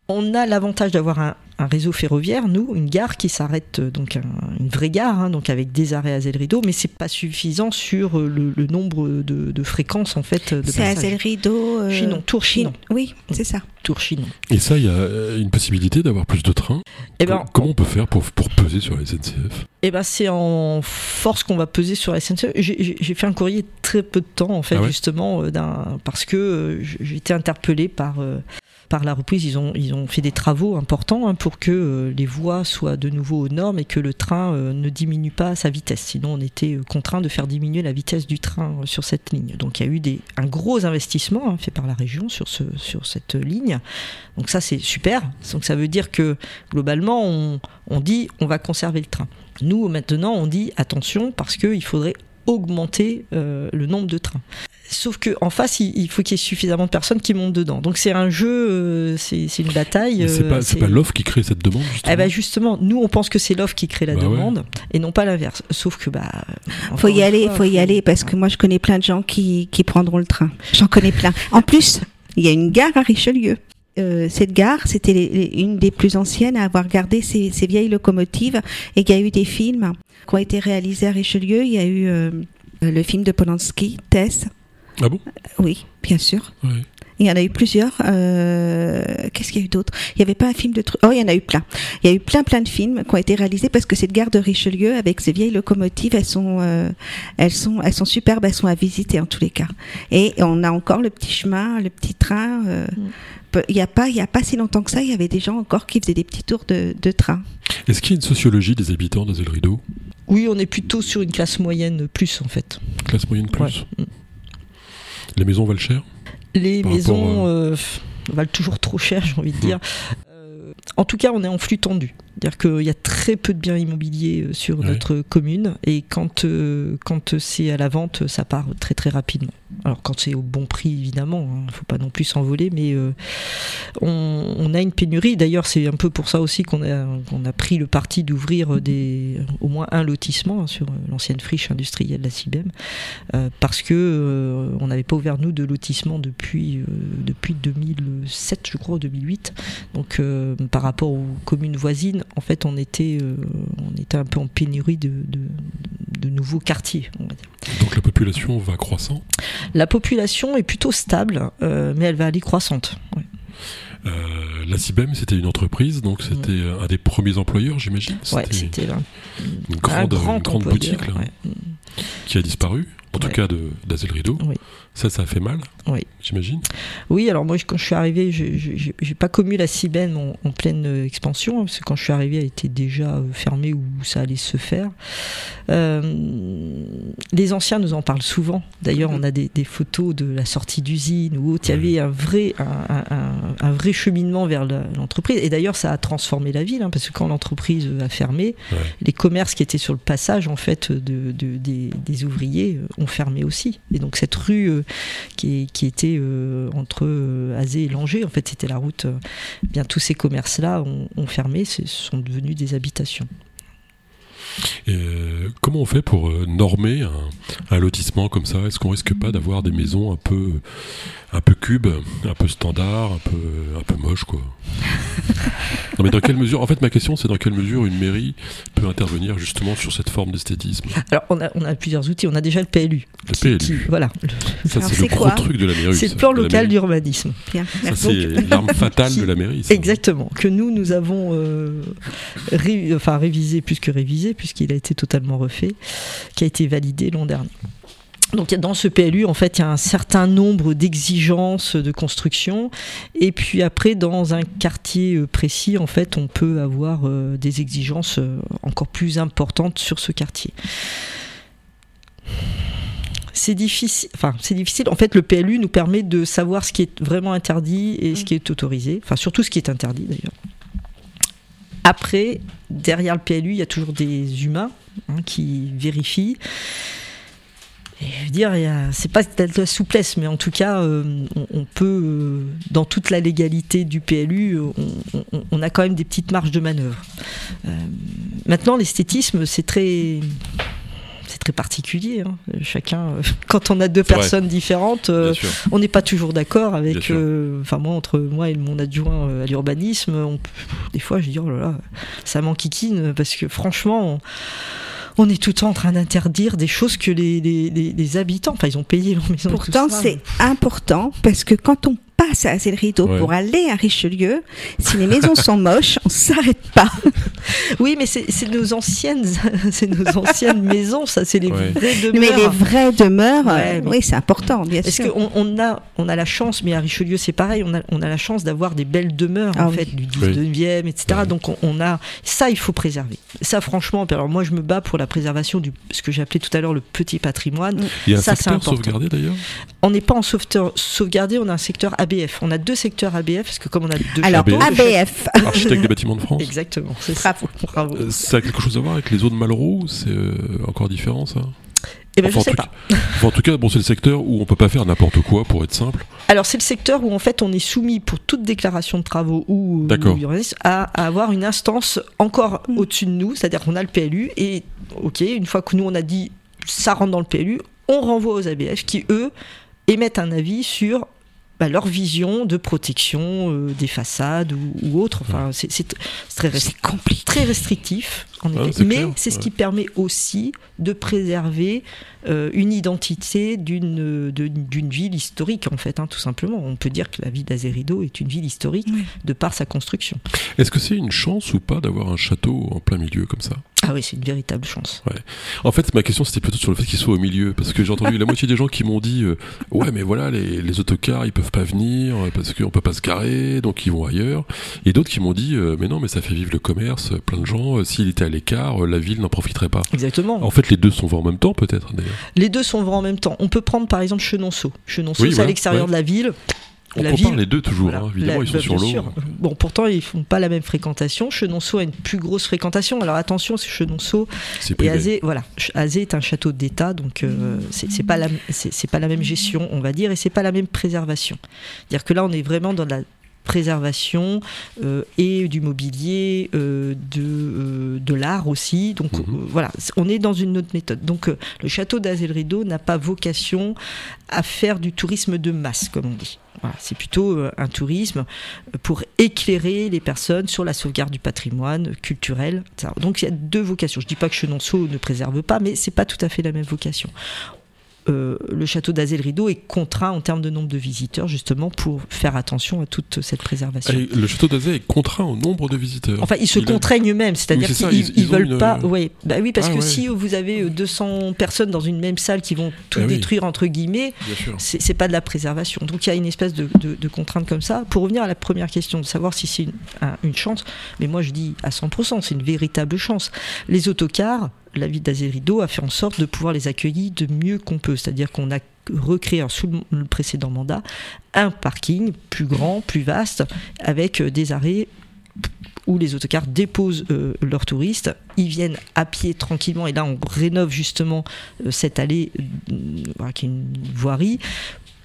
On a l'avantage d'avoir un, un réseau ferroviaire, nous, une gare qui s'arrête, euh, donc une vraie gare, hein, donc avec des arrêts à Rideau, mais c'est pas suffisant sur le, nombre de, fréquences en fait. De c'est à Rideau. Euh... Chinon, Tour Chinon. Oui, c'est ça. Tour Chinon. Et ça, il y a une possibilité d'avoir plus de trains. Et eh ben, comment on peut faire pour, pour peser sur la SNCF Eh ben, c'est en force qu'on va peser sur la SNCF. J'ai fait un courrier très peu de temps en fait, ah justement, euh, parce que j'ai été interpellé par par la reprise, ils ont, fait des travaux importants hein, pour que euh, les voies soient de nouveau aux normes et que le train euh, ne diminue pas sa vitesse. Sinon, on était euh, contraint de faire diminuer la vitesse du train sur cette ligne. Donc, il y a eu un gros investissement hein, fait par la région sur, ce, cette ligne. Donc, ça, c'est super. Donc, ça veut dire que globalement, on, on dit on va conserver le train. Nous, maintenant, on dit attention parce qu'il faudrait augmenter le nombre de trains. Sauf qu'en face, il, faut qu'il y ait suffisamment de personnes qui montent dedans. Donc c'est un jeu, euh, c'est une bataille. c'est pas, euh, pas l'offre qui crée cette demande justement. Eh ben justement, nous on pense que c'est l'offre qui crée la bah demande et non pas l'inverse. Sauf que bah. Faut y aller, faut y aller parce que moi je connais plein de gens qui, qui prendront le train. J'en connais plein. En plus, il y a une gare à Richelieu. Euh, cette gare, c'était une des plus anciennes à avoir gardé ces, ces, vieilles locomotives et il y a eu des films qui ont été réalisés à Richelieu. Il y a eu le film de Polanski, Tess, ah bon? Oui, bien sûr. Il y en a eu plusieurs. Euh, qu'est-ce qu'il y a eu d'autre? Il n'y avait pas un film de truc. Oh, il y en a eu plein. Il y a eu plein, plein de films qui ont été réalisés parce que cette gare de Richelieu, avec ces vieilles locomotives, elles sont, euh, elles sont, elles sont superbes. Elles sont à visiter en tous les cas. Et on a encore le petit chemin, le petit train. Euh, mm. Il n'y a pas, il y a pas si longtemps que ça, il y avait des gens encore qui faisaient des petits tours de, de train. Est-ce qu'il y a une sociologie des habitants d'Azel Rideau? Oui, on est plutôt sur une classe moyenne plus en fait. Classe moyenne plus? Mm. Les maisons valent cher? Les maisons euh, valent toujours trop cher, j'ai envie de dire. Euh, en tout cas, on est en flux tendu. C'est-à-dire qu'il y a très peu de biens immobiliers euh, sur notre commune et quand, quand c'est à la vente, ça part très très rapidement. Alors quand c'est au bon prix, évidemment, il hein, ne faut pas non plus s'envoler, mais euh, on, a une pénurie. D'ailleurs, c'est un peu pour ça aussi qu'on a, a pris le parti d'ouvrir des, au moins un lotissement hein, sur l'ancienne friche industrielle de la CIBEM, euh, parce que euh, on n'avait pas ouvert nous de lotissement depuis, depuis 2007, je crois, ou 2008. Donc par rapport aux communes voisines, en fait, on était, on était un peu en pénurie de, de nouveaux quartiers. On va dire. Donc la population va croissant La population est plutôt stable, euh, mais elle va aller croissante. Euh, la CIBEM, c'était une entreprise, donc c'était mm. un des premiers employeurs, j'imagine. Ouais, c'était une grande, une grande boutique qui a disparu, en tout cas d'Azel Rideau. Oui. Ça, ça a fait mal, oui. j'imagine Oui, alors moi, quand je suis arrivé, je n'ai pas connu la Cibène en, pleine euh, expansion, hein, parce que quand je suis arrivé, elle était déjà euh, fermée ou ça allait se faire. Euh, les anciens nous en parlent souvent. D'ailleurs, on a des, photos de la sortie d'usine où il y avait un vrai, un, vrai cheminement vers l'entreprise. Et d'ailleurs, ça a transformé la ville, hein, parce que quand l'entreprise a fermé, les commerces qui étaient sur le passage, en fait, de, des, ouvriers ont fermé aussi. Et donc, cette rue qui, était euh, entre euh, Azé et Langer. En fait, c'était la route. Euh, bien, tous ces commerces-là ont fermé, ce sont devenus des habitations. Comment on fait pour normer un, lotissement comme ça? Est-ce qu'on risque pas d'avoir des maisons un peu, un peu cubes, un peu standard, un peu, un peu moche, quoi? Non, mais dans quelle mesure En fait, ma question, c'est dans quelle mesure une mairie peut intervenir justement sur cette forme d'esthétisme? Alors, on a, on a, plusieurs outils. On a déjà le PLU. Le PLU. voilà. Ça, c'est le gros truc de la mairie. C'est le plan local d'urbanisme. Ça, c'est l'arme fatale de la mairie. Exactement. Que nous, nous avons euh, enfin, révisé plus que révisé, puisqu'il a été totalement refait, qui a été validé l'an dernier. Donc dans ce PLU, en fait, il y a un certain nombre d'exigences de construction. Et puis après, dans un quartier euh, précis, en fait, on peut avoir euh, des exigences euh, encore plus importantes sur ce quartier. C'est difficile, enfin c'est difficile. En fait, le PLU nous permet de savoir ce qui est vraiment interdit et ce qui est autorisé. Enfin, surtout ce qui est interdit d'ailleurs. Après, derrière le PLU, il y a toujours des humains hein, qui vérifient. Et je veux dire, c'est pas de la souplesse, mais en tout cas, euh, on, peut, euh, dans toute la légalité du PLU, on, a quand même des petites marges de manœuvre. Euh, maintenant, l'esthétisme, c'est très très particulier. hein. Chacun, euh, quand on a deux personnes différentes, euh, on n'est pas toujours d'accord avec. euh, Enfin, moi, entre moi et mon adjoint à l'urbanisme, on- des fois, je dis, oh là là, ça m'enquiquine, parce que franchement, on, on est tout le temps en train d'interdire des choses que les, les, les- les habitants, enfin, ils ont payé leur maison. Pourtant, c'est important parce que quand on passe à Azel Rideau Ouais. pour aller à Richelieu, si les maisons sont moches, on s'arrête pas. Oui, mais c'est nos anciennes, c'est nos anciennes maisons, ça, c'est les Ouais. vraies demeures. Mais les vraies demeures, Ouais, euh, mais- oui, c'est important, bien Parce sûr. qu'on on a, on a la chance, mais à Richelieu c'est pareil, on a, on a la chance d'avoir des belles demeures Ah en oui. fait du 19e, etc. Donc on, on a ça, il faut préserver. Ça franchement, alors moi je me bats pour la préservation du ce que j'ai appelé tout à l'heure le petit patrimoine. Il y a un Ça, c'est secteur important. sauvegardé d'ailleurs? On n'est pas en sauveteur, sauvegardé, on a un secteur ABF. On a deux secteurs ABF parce que comme on a deux Alors, châteaux- ABF. Architecte des bâtiments de France Exactement. c'est ça. Bravo. Bravo. Euh, Ça a quelque chose à voir avec les zones Malraux ou c'est euh, encore différent ça? Eh ben, Enfin, je sais en, tout pas. cas, enfin, en tout cas, bon, c'est le secteur où on peut pas faire n'importe quoi pour être simple. Alors c'est le secteur où en fait on est soumis pour toute déclaration de travaux ou, à, à avoir une instance encore Mm. au-dessus de nous, c'est-à-dire qu'on a le PLU et ok une fois que nous on a dit ça rentre dans le PLU, on renvoie aux ABF qui eux émettent un avis sur bah, leur vision de protection euh, des façades ou, ou autre. Enfin c'est c'est t- c'est très compliqué. Très restrictif, en effet. c'est Mais clair, c'est ce ouais. qui permet aussi de préserver euh, une identité d'une ville historique, en fait, hein, tout simplement. On peut dire que la ville d'Azerido est une ville historique Oui. de par sa construction. Est-ce que c'est une chance ou pas d'avoir un château en plein milieu comme ça? Ah oui, c'est une véritable chance. En fait, ma question c'était plutôt sur le fait qu'il soit au milieu, parce que j'ai entendu la moitié des gens qui m'ont dit euh, ouais, mais voilà, les, les autocars ils peuvent pas venir euh, parce qu'on peut pas se garer, donc ils vont ailleurs. Et d'autres qui m'ont dit euh, mais non, mais ça fait vivre le commerce, euh, plein de gens. euh, S'il était à l'écart, euh, la ville n'en profiterait pas. Exactement. En fait, les deux sont vrais en même temps, peut-être. d'ailleurs. Les deux sont vrais en même temps. On peut prendre par exemple Chenonceau. Chenonceau, Oui, c'est à l'extérieur ouais. de la ville. On la compare ville, les deux toujours, Voilà. hein, évidemment, La- ils sont bah, sur l'eau. Bon, pourtant, ils font pas la même fréquentation. Chenonceau a une plus grosse fréquentation. Alors attention, c'est Chenonceau et. Azé. Voilà, Azé est un château d'État, donc euh, c'est pas la c'est pas la même gestion, on va dire, et c'est pas la même préservation. C'est-à-dire que là, on est vraiment dans la préservation euh, et du mobilier, euh, de, euh, de l'art aussi. Donc Mhm. voilà, on est dans une autre méthode. Donc le château d'Azel Rideau n'a pas vocation à faire du tourisme de masse, comme on dit. Voilà, c'est plutôt un tourisme pour éclairer les personnes sur la sauvegarde du patrimoine culturel. etc. Donc il y a deux vocations. Je dis pas que Chenonceau ne préserve pas, mais c'est pas tout à fait la même vocation. Euh, le château d'Azel Rideau est contraint en termes de nombre de visiteurs justement pour faire attention à toute cette préservation. Et le château d'Azay est contraint au nombre de visiteurs. Enfin, ils se Il a- contraignent eux-mêmes, c'est-à-dire Oui, qu'ils ils- ils veulent une- pas. Ouais, bah oui, parce Ah que ouais. si vous avez euh, 200 personnes dans une même salle qui vont tout Ah oui. détruire entre guillemets, c'est c'est pas de la préservation. Donc il y a une espèce de, de- de contrainte comme ça. Pour revenir à la première question, de savoir si c'est une, un- une chance, mais moi je dis à 100%, c'est une véritable chance. Les autocars, la ville d'Azerido a fait en sorte de pouvoir les accueillir de mieux qu'on peut. C'est-à-dire qu'on a recréé sous le- précédent mandat un parking plus grand, plus vaste, avec euh, des arrêts où les autocars déposent euh, leurs touristes, ils viennent à pied tranquillement, et là on rénove justement euh, cette allée euh, qui est une voirie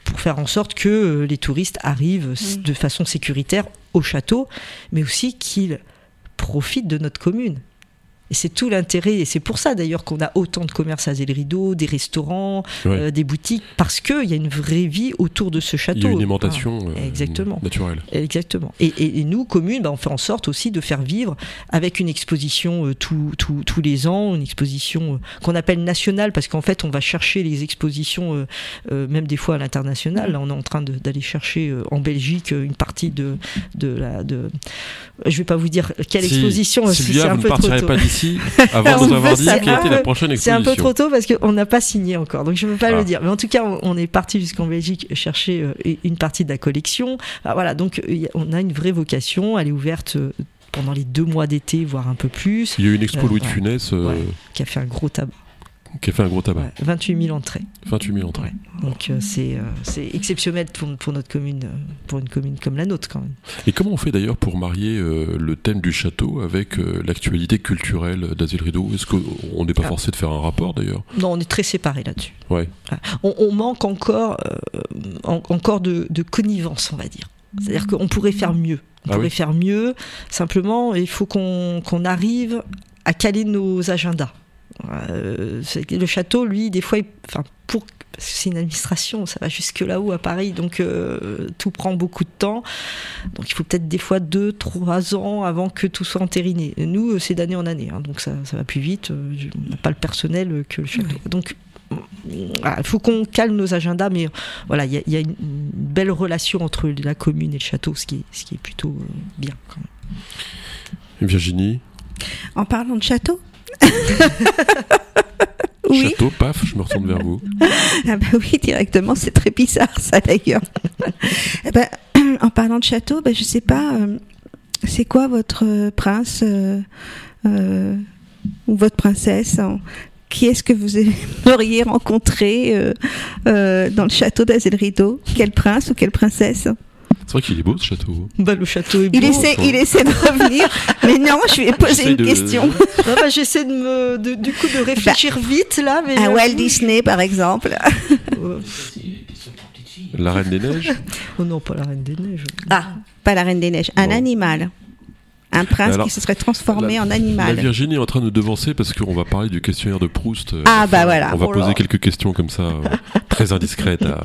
pour faire en sorte que les touristes arrivent de façon sécuritaire au château, mais aussi qu'ils profitent de notre commune. Et c'est tout l'intérêt, et c'est pour ça d'ailleurs qu'on a autant de commerces à Rideau, des restaurants, Ouais. euh, des boutiques, parce qu'il y a une vraie vie autour de ce château. Il y a une aimantation euh, exactement. naturelle. Exactement. Et, et- et nous, communes, bah, on fait en sorte aussi de faire vivre avec une exposition euh, tout- tout- tous les ans, une exposition qu'on appelle nationale, parce qu'en fait, on va chercher les expositions, même des fois à l'international. Là, on est en train d'aller chercher en Belgique une partie de, de la. De... Je vais pas vous dire quelle Si, exposition, euh, c'est un peu trop partirez tôt. pas d'ici avant de On nous avoir veut dit savoir. quelle était la prochaine C'est un exposition. peu trop tôt parce qu'on n'a pas signé encore, donc je ne peux pas Ah. le dire. Mais en tout cas, on, est parti jusqu'en Belgique chercher euh, une partie de la collection. Ah, voilà, donc euh, on a une vraie vocation. Elle est ouverte euh, pendant les deux mois d'été, voire un peu plus, Il y a eu une expo Euh, Louis de. Funès euh, Ouais. qui a fait un gros. Qui a fait un gros tabac. Ouais, 28 000 entrées. 28 000 entrées. Ouais. Donc euh, c'est euh, c'est exceptionnel pour, pour notre commune, euh, pour une commune comme la nôtre quand même. Et comment on fait d'ailleurs pour marier le thème du château avec l'actualité culturelle d'Azil Rideau Est-ce qu'on n'est pas Ah. forcé de faire un rapport d'ailleurs? Non, on est très séparés là-dessus. Ouais. On, on manque encore, euh, en- encore de, de connivence, on va dire. C'est-à-dire qu'on pourrait faire mieux. On Ah pourrait oui. faire mieux. Simplement, il faut qu'on qu'on arrive à caler nos agendas. Euh, le château, lui, des fois, il- enfin, pour parce que c'est une administration, ça va jusque là-haut à Paris, donc euh, tout prend beaucoup de temps. Donc il faut peut-être des fois deux, trois ans avant que tout soit entériné. Nous, euh, c'est d'année en année, hein, donc ça, ça va plus vite. On n'a pas le personnel que le château. Donc voilà, il faut qu'on calme nos agendas, mais voilà, il y, a- il y a une, une belle relation entre la commune et le château, ce qui est, ce qui est plutôt euh, bien. Quand même. Virginie, En parlant de château Oui, château, paf, je me retourne vers vous. ah bah oui, directement, c'est très bizarre ça d'ailleurs. Eh ben, en parlant de château, ben, je sais pas, euh, c'est quoi votre euh, prince euh, euh, ou votre princesse hein Qui est-ce que vous aimeriez rencontrer dans le château d'Azel Rideau Quel prince ou quelle princesse? C'est vrai qu'il est beau ce château. Bah, le château est beau. il essaie, enfin. il essaie de revenir, mais non, je lui ai posé une de- question. Ah bah, J'essaie de me, de- du coup de réfléchir vite là, mais Un j'avoue, Walt Disney, par exemple. La Reine des Neiges oh non, pas la Reine des Neiges. Ah, pas la Reine des Neiges, un Bon. animal. Un prince Alors, qui se serait transformé la- en La animal. Virginie est en train de devancer parce qu'on va parler du questionnaire de Proust. euh, Ah, bah voilà. On va Oh poser quelques questions comme ça, euh, très indiscrètes à,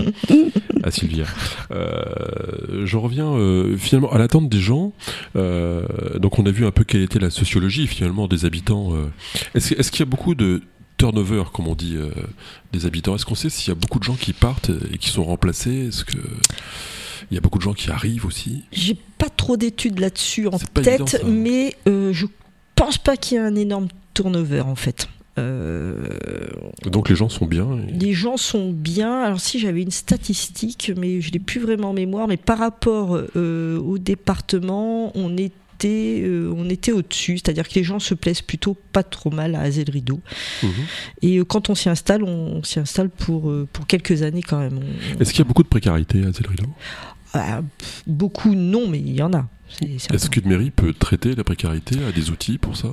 à Sylvia. Euh, je reviens euh, finalement à l'attente des gens. Euh, donc on a vu un peu quelle était la sociologie finalement des habitants. Est-ce est-ce qu'il y a beaucoup de turnover, comme on dit, des habitants? Est-ce qu'on sait s'il y a beaucoup de gens qui partent et qui sont remplacés? Est-ce que il y a beaucoup de gens qui arrivent aussi J'ai pas trop d'études là-dessus en évident, tête, mais euh, je pense pas qu'il y ait un énorme turnover en fait. Euh, Donc les gens sont bien. et- les gens sont bien. Alors si j'avais une statistique, mais je l'ai plus vraiment en mémoire, mais par rapport euh, au département, on était, euh, on était au-dessus, c'est-à-dire que les gens se plaisent plutôt pas trop mal à Azel Rideau. Mhm. Et quand on s'y installe, on, s'y installe pour, pour quelques années quand même. Est-ce qu'il y a beaucoup de précarité à Zelrido Ah, beaucoup non, mais il y en a. Est-ce qu'une mairie peut traiter la précarité A des outils pour ça?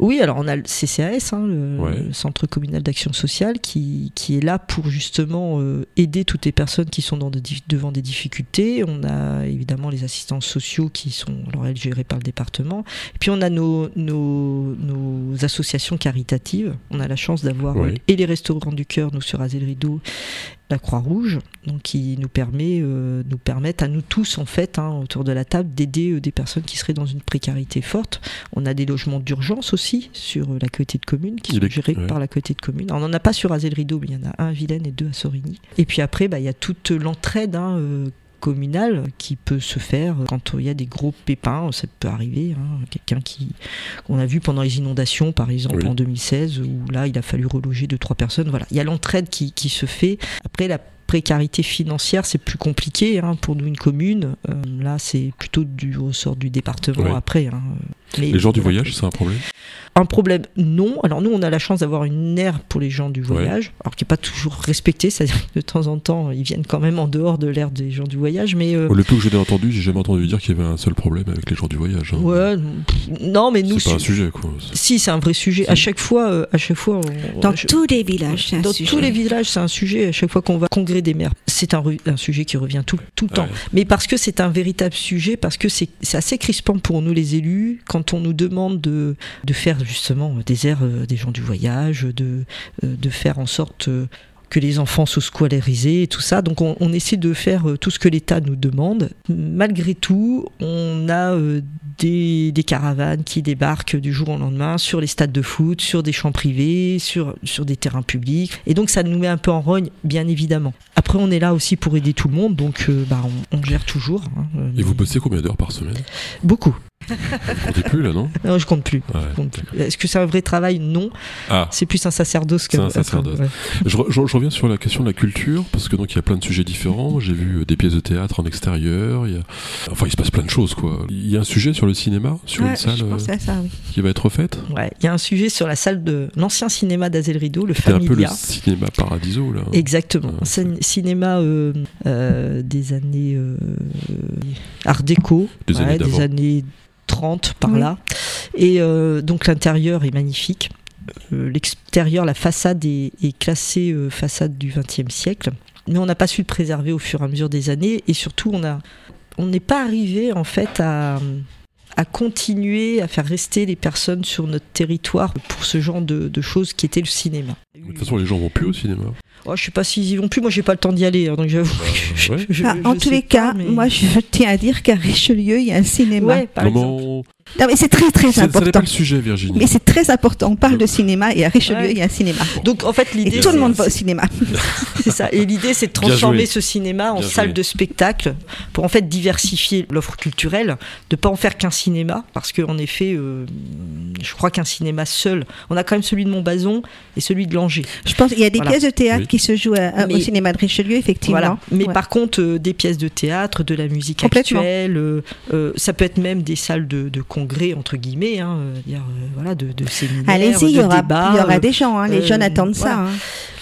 Oui, alors on a le CCAS, hein, le, Ouais. le Centre communal d'action sociale, qui, qui est là pour justement euh, aider toutes les personnes qui sont dans devant des difficultés. On a évidemment les assistants sociaux qui sont alors elles gérées par le département. Et puis on a nos, nos, nos associations caritatives. On a la chance d'avoir euh, et les restaurants du cœur, nous sur Azel Rideau, la Croix-Rouge, donc qui nous permet, euh, nous permettent à nous tous en fait hein, autour de la table d'aider euh, des personnes qui seraient dans une précarité forte. On a des logements d'urgence aussi sur euh, la communauté de communes qui Il sont est- gérés ouais. par la communauté de communes. Alors, on n'en a pas sur Azel Rideau, mais il y en a un à Vilaine et deux à Sorigny. Et puis après, bah, il y a toute l'entraide hein, communale qui peut se faire quand il y a des gros pépins, ça peut arriver. hein. Quelqu'un qui, qu'on a vu pendant les inondations, par exemple, Oui. en 2016, où là, il a fallu reloger deux, trois personnes. Voilà, il y a l'entraide qui, qui se fait. Après, la précarité financière, c'est plus compliqué hein, pour nous, une commune. Euh, là, c'est plutôt du ressort du département Ouais. après. hein. Mais Les gens du voyage, c'est un problème Un problème, non. Alors nous, on a la chance d'avoir une aire pour les gens du voyage, alors qui n'est pas toujours respectée, c'est-à-dire que de temps en temps, ils viennent quand même en dehors de l'aire des gens du voyage, mais... euh, Le peu que j'ai entendu, j'ai jamais entendu dire qu'il y avait un seul problème avec les gens du voyage. hein. ouais, non, mais nous... c'est pas un su- sujet, quoi. Si, c'est un vrai sujet. À chaque fois, euh, à chaque fois, on- Dans je- tous les villages, c'est un dans sujet. tous les villages, c'est un sujet. À chaque fois qu'on va au congrès des maires, c'est un, sujet qui revient tout, tout le temps. Mais parce que c'est un véritable sujet, parce que c'est assez crispant pour nous les élus quand on nous demande de, de faire justement des aires euh, des gens du voyage, de, euh, de faire en sorte euh, que les enfants soient scolarisés et tout ça. Donc on, on essaie de faire euh, tout ce que l'État nous demande. Malgré tout, on a euh, des, des caravanes qui débarquent du jour au lendemain sur les stades de foot, sur des champs privés, sur, sur des terrains publics. Et donc ça nous met un peu en rogne, bien évidemment. Après, on est là aussi pour aider tout le monde, donc euh, bah, on, on gère toujours. hein, Et vous bossez combien d'heures par semaine? Beaucoup. Vous comptez plus, là, non? Non, je compte plus. Ouais. Est-ce que c'est un vrai travail? Non. Ah, C'est plus un sacerdoce que un sacerdoce. Ouais. je, re- je- je reviens sur la question de la culture, parce que donc il y a plein de sujets différents. J'ai vu euh, des pièces de théâtre en extérieur. Il y a... Enfin, il se passe plein de choses, quoi. Il y a un sujet sur le cinéma, sur Ouais, une salle je euh, pensais à ça, oui. qui va être refaite Ouais, il y a un sujet sur la salle de l'ancien cinéma d'Azel Rideau, le C'est un peu le Familia. cinéma paradiso, là. Exactement. Un cinéma euh, euh, des années euh, Art déco, Des années 30 par Oui. là. Et euh, donc l'intérieur est magnifique. Euh, L'extérieur, la façade est, est classée euh, façade du XXe siècle. Mais on n'a pas su le préserver au fur et à mesure des années. Et surtout, on a, on n'est pas arrivé en fait à, à continuer à faire rester les personnes sur notre territoire pour ce genre de, de choses qui était le cinéma. De toute façon, les gens vont plus au cinéma. Oh, je sais pas s'ils y vont plus, moi j'ai pas le temps d'y aller, hein, donc j'avoue. Bah, ouais. en tous les pas, cas, mais- moi je tiens à dire qu'à Richelieu, il y a un cinéma. Ouais, par exemple. Non, mais c'est très très n'est important. pas le sujet, Virginie. Mais c'est très important. On parle de cinéma et à Richelieu, Ouais. il y a un cinéma. Donc en fait Et l'idée tout le c'est- monde va au cinéma. c'est ça. Et l'idée c'est de transformer ce cinéma en Bien salle joué. de spectacle pour en fait diversifier l'offre culturelle, de pas en faire qu'un cinéma parce que en effet, euh, je crois qu'un cinéma seul, on a quand même celui de Montbazon et celui de Langeais. Je pense qu'il y a des Voilà. pièces de théâtre Oui. qui se jouent à- à- au cinéma de Richelieu, effectivement. Voilà. Mais Ouais. par contre, euh, des pièces de théâtre, de la musique actuelle, euh, euh, ça peut être même des salles de, de congrès entre guillemets, hein, euh, dire, euh, voilà, de, de séminaires, Allez-y, il y de aura, débats, il y aura euh, des gens. hein, les euh, jeunes attendent voilà. ça. hein.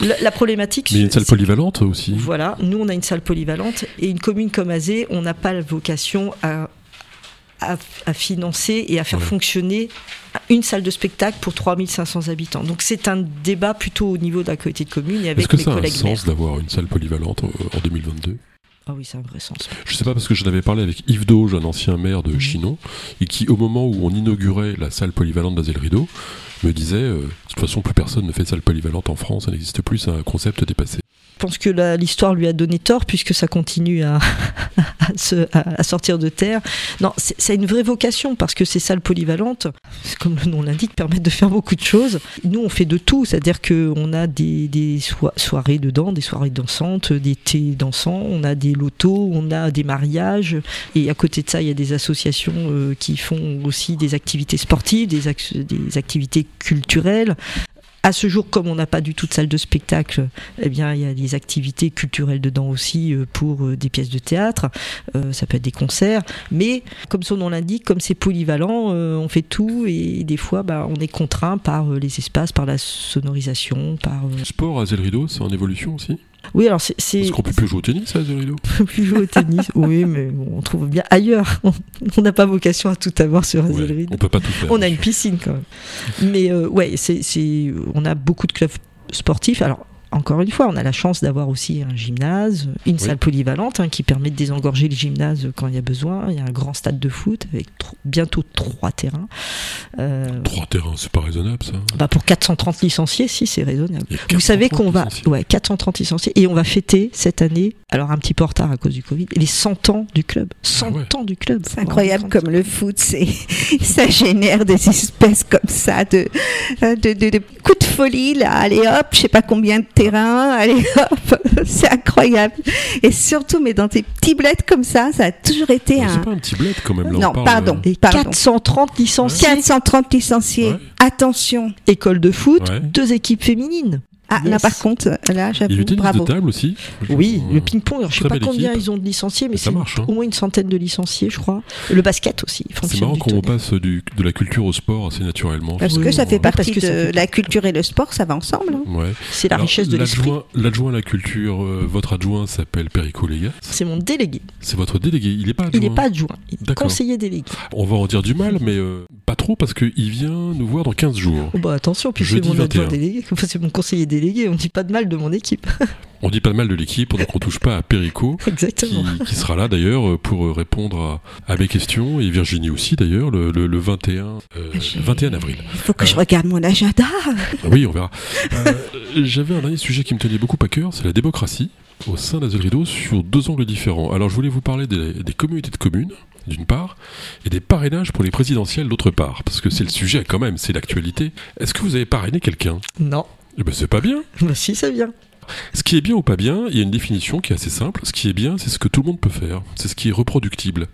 La, la problématique. Mais il y a une salle polyvalente aussi. Voilà, nous on a une salle polyvalente et une commune comme Azé, on n'a pas la vocation à, à, à financer et à faire Ouais. fonctionner une salle de spectacle pour 3500 habitants. Donc c'est un débat plutôt au niveau de la communauté de commune et Est-ce avec que mes ça a un sens d'avoir une salle polyvalente euh, en 2022 Ah oui, c'est un vrai sens. Je sais pas parce que j'en avais parlé avec Yves Dauge, un ancien maire de Mhm. Chinon, et qui, au moment où on inaugurait la salle polyvalente d'Azel Rideau, me disait euh, de toute façon, plus personne ne fait de salle polyvalente en France, ça n'existe plus, c'est un concept dépassé. Je pense que l'histoire lui a donné tort puisque ça continue à, sortir de terre. Non, ça a une vraie vocation parce que ces salles polyvalentes, comme le nom l'indique, permettent de faire beaucoup de choses. Nous, on fait de tout, c'est-à-dire qu'on a des, des soi- soirées dedans, des soirées dansantes, des thés dansants, on a des lotos, on a des mariages, et à côté de ça, il y a des associations euh, qui font aussi des activités sportives, des activités culturelles. À ce jour, comme on n'a pas du tout de salle de spectacle, eh bien, il y a des activités culturelles dedans aussi euh, pour euh, des pièces de théâtre. Euh, ça peut être des concerts. Mais, comme son nom l'indique, comme c'est polyvalent, on fait tout et des fois, bah, on est contraint par les espaces, par la sonorisation, par. Sport à Azel Rideau, c'est en évolution aussi? Oui, alors c'est. Parce qu'on peut plus jouer au tennis à Azel Rideau on peut plus jouer au tennis. oui, mais on trouve bien ailleurs. On n'a pas vocation à tout avoir sur Ouais, Azelride. On peut pas tout faire. On a une piscine quand même. Mais euh, ouais, c'est, on a beaucoup de clubs sportifs. Alors, encore une fois, on a la chance d'avoir aussi un gymnase, une Oui. salle polyvalente hein, qui permet de désengorger le gymnase quand il y a besoin. Il y a un grand stade de foot avec tro- bientôt trois terrains. Euh, Trois terrains, c'est pas raisonnable ça. bah pour 430 licenciés, si, c'est raisonnable. Il y a Vous savez 430 qu'on va, ouais, 430 licenciés, et on va fêter cette année, alors un petit peu en retard à cause du Covid, les 100 ans du club. 100 Ah ouais. ans du club. C'est incroyable comme le foot, c'est ça génère des espèces comme ça de, de, de, de coups de folie là. Allez hop, je sais pas combien de allez hop, c'est incroyable. Et surtout, mais dans des petits bleds comme ça, ça a toujours été Mais un. C'est pas un petit bled quand même là. Non, on parle, pardon. euh, Et Pardon. 430 licenciés. 430 licenciés. Ouais. Attention. École de foot, Ouais. deux équipes féminines. Ah, Yes. là par contre, là Il y a j'avoue, du tennis bravo. de table aussi. Oui, Euh, le ping-pong, alors je sais très pas combien équipe. ils ont de licenciés, mais Ça c'est marche, hein. au moins une centaine de licenciés, je crois. Le basket aussi. C'est marrant qu'on tonnerre. passe du, de la culture au sport assez naturellement. Parce que ça fait oui. partie Parce que ça de la culture et le sport, ça va ensemble. hein. Ouais. C'est la Alors, richesse de l'esprit. l'adjoint- L'adjoint à la culture, euh, votre adjoint s'appelle Perico Légat. C'est mon délégué. C'est votre délégué. Il n'est pas adjoint. Il n'est pas adjoint, il est conseiller délégué. On va en dire du mal, mais euh, pas trop parce qu'il vient nous voir dans 15 jours. Oh bah attention, puis c'est mon adjoint 21. délégué, enfin, c'est mon conseiller délégué, on dit pas de mal de mon équipe. On dit pas de mal de l'équipe, donc on touche pas à Perico. Qui, qui sera là d'ailleurs pour euh, répondre à, à mes questions et Virginie aussi d'ailleurs le, le- le 21 euh, J'ai- 21 avril. Il faut que je Euh. regarde mon agenda. Oui, on verra. Euh, J'avais un dernier sujet qui me tenait beaucoup à cœur, c'est la démocratie au sein d'Azel Rideau sur deux angles différents. Alors je voulais vous parler des, des communautés de communes d'une part et des parrainages pour les présidentielles d'autre part parce que c'est le sujet quand même, c'est l'actualité. Est-ce que vous avez parrainé quelqu'un? Non, Eh ben c'est pas bien. bah si ça vient. Ce qui est bien ou pas bien, il y a une définition qui est assez simple. Ce qui est bien, c'est ce que tout le monde peut faire. C'est ce qui est reproductible.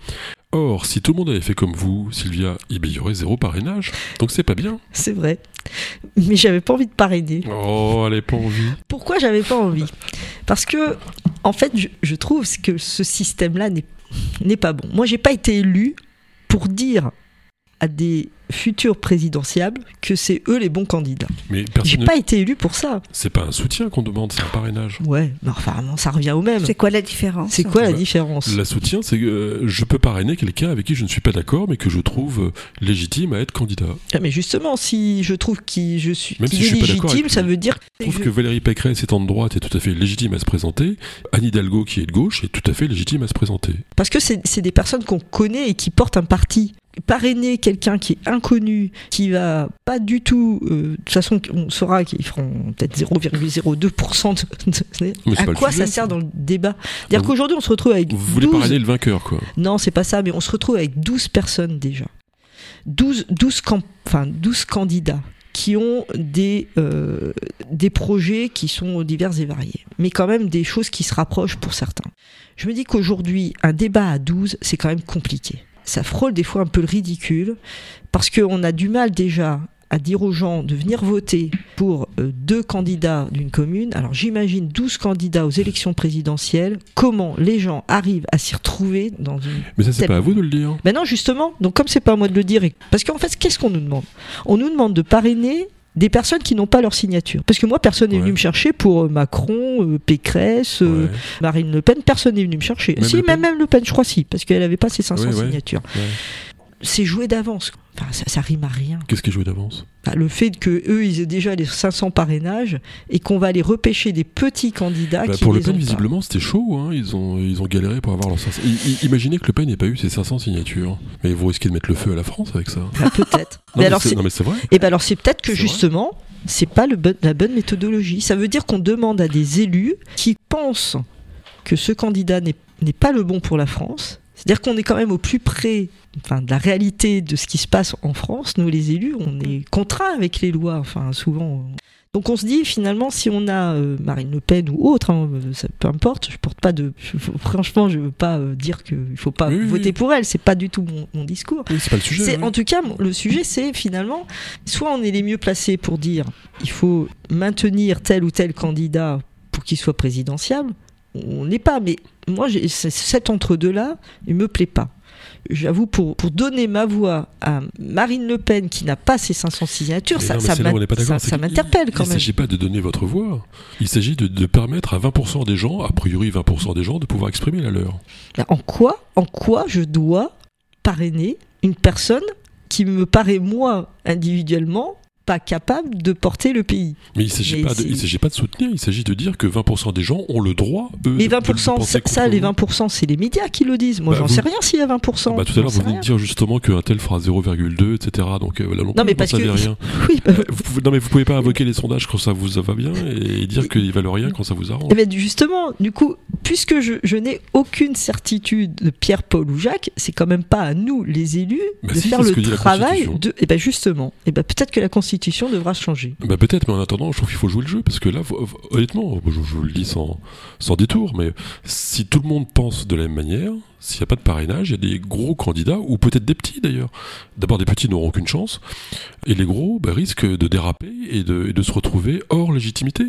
Or, si tout le monde avait fait comme vous, Sylvia, eh ben, il y aurait zéro parrainage. Donc c'est pas bien. C'est vrai. Mais j'avais pas envie de parrainer. Oh, elle est pas envie. Pourquoi j'avais pas envie? Parce que, en fait, je, je trouve que ce système-là n'est n'est pas bon. Moi, j'ai pas été élu pour dire à des futurs présidentiables que c'est eux les bons candidats. Mais J'ai pas été élu pour ça. C'est pas un soutien qu'on demande, c'est un parrainage. Ouais, mais enfin, ça revient au même. C'est quoi la différence C'est quoi la Bah, différence La soutien, c'est que euh, je peux parrainer quelqu'un avec qui je ne suis pas d'accord, mais que je trouve euh, légitime à être candidat. Ah, Mais justement, si je trouve qu'il je suis, Même qu'il si je suis pas d'accord légitime, ça veut dire Je trouve que Valérie Pécresse étant de droite est tout à fait légitime à se présenter. Anne Hidalgo, qui est de gauche, est tout à fait légitime à se présenter. parce que c'est c'est des personnes qu'on connaît et qui portent un parti. Parrainer quelqu'un qui est inconnu, qui va pas du tout, euh, de toute façon, on saura qu'ils feront peut-être 0,02% de, de- à quoi ça sert dans le débat? C'est-à-dire qu'aujourd'hui, on se retrouve avec Vous voulez 12 parrainer le vainqueur, quoi. non, c'est pas ça, mais on se retrouve avec 12 personnes déjà. 12, 12, cam- enfin, 12 candidats qui ont des, euh, des projets qui sont divers et variés, mais quand même des choses qui se rapprochent pour certains. Je me dis qu'aujourd'hui, un débat à 12, c'est quand même compliqué. Ça frôle des fois un peu le ridicule, parce qu'on a du mal déjà à dire aux gens de venir voter pour euh, deux candidats d'une commune. Alors j'imagine 12 candidats aux élections présidentielles. Comment les gens arrivent à s'y retrouver dans une Mais ça, c'est Tellement. pas à vous de le dire. ben non, justement. Donc, comme c'est pas à moi de le dire, et- parce qu'en fait, qu'est-ce qu'on nous demande? On nous demande de parrainer des personnes qui n'ont pas leur signature. Parce que moi, personne n'est Ouais. venu me chercher pour euh, Macron, euh, Pécresse, euh, Ouais. Marine Le Pen. Personne n'est venu me chercher. Même si, même, même Le Pen, je crois si, parce qu'elle avait pas ses 500 Ouais, ouais. signatures. C'est joué d'avance. Enfin, ça, ça rime à rien. Qu'est-ce qui est joué d'avance? Enfin, le fait que eux, ils aient déjà les 500 parrainages et qu'on va aller repêcher des petits candidats Bah, qui Pour Le Pen, ont visiblement, c'était chaud. Hein. Ils, ont, ils ont galéré pour avoir leurs 500. I- i- imaginez que Le Pen n'ait pas eu ses 500 signatures. Mais vous risquez de mettre le feu à la France avec ça. Bah, peut-être. Mais alors, c'est- c'est- non, mais c'est vrai. Et ben alors c'est peut-être que justement c'est pas le bon- la bonne méthodologie. Ça veut dire qu'on demande à des élus qui pensent que ce candidat n'est pas le bon pour la France. C'est-à-dire qu'on est quand même au plus près enfin, de la réalité de ce qui se passe en France. Nous, les élus, on est contraints avec les lois. Enfin, souvent. Donc on se dit finalement si on a euh, Marine Le Pen ou autre, hein, euh, ça, peu importe, je porte pas de, je- franchement je veux pas euh, dire qu'il faut pas Oui, voter oui. pour elle, c'est pas du tout mon- mon discours. Oui, c'est pas le sujet. Ouais. En tout cas, le sujet, c'est finalement, soit on est les mieux placés pour dire il faut maintenir tel ou tel candidat pour qu'il soit présidentiable, on n'est pas. Mais moi, cet entre-deux-là, il me plaît pas. J'avoue, pour, pour donner ma voix à Marine Le Pen qui n'a pas ses 500 signatures, Mais ça, m'interpelle quand Il ne même. s'agit pas de donner votre voix. Il s'agit de, de permettre à 20% des gens, a priori 20% des gens, de pouvoir exprimer la leur. En quoi, en quoi je dois parrainer une personne qui me paraît, moi, individuellement, pas capable de porter le pays Mais il ne s'agit, Mais pas de- pas de soutenir, il s'agit de dire que 20% des gens ont le droit, eux, Mais de- de 20%, penser ça, ça, les contre 20%, c'est les médias qui le disent. Moi, Bah, j'en sais rien s'il y a 20%. Bah, tout à l'heure, vous venez de dire justement qu'un tel fera 0,2, etc. Donc euh, là non, Non, mais parce que- rien. Oui, bah, Euh, vous pouvez- non, mais vous pouvez pas invoquer les sondages quand ça vous va bien et dire qu'ils valent rien quand ça vous arrange. eh ben, justement, du coup, puisque je, je n'ai aucune certitude de Pierre, Paul ou Jacques, c'est quand même pas à nous, les élus, Bah de si, faire le travail de. Et ben justement, et ben peut-être que la Constitution devra changer. Bah peut-être, mais en attendant, je trouve qu'il faut jouer le jeu parce que là, honnêtement, je, je vous le dis sans, sans détour, mais si tout le monde pense de la même manière, s'il n'y a pas de parrainage, il y a des gros candidats ou peut-être des petits d'ailleurs. D'abord, des petits n'auront aucune chance et les gros bah, risquent de déraper et de, et de se retrouver hors légitimité.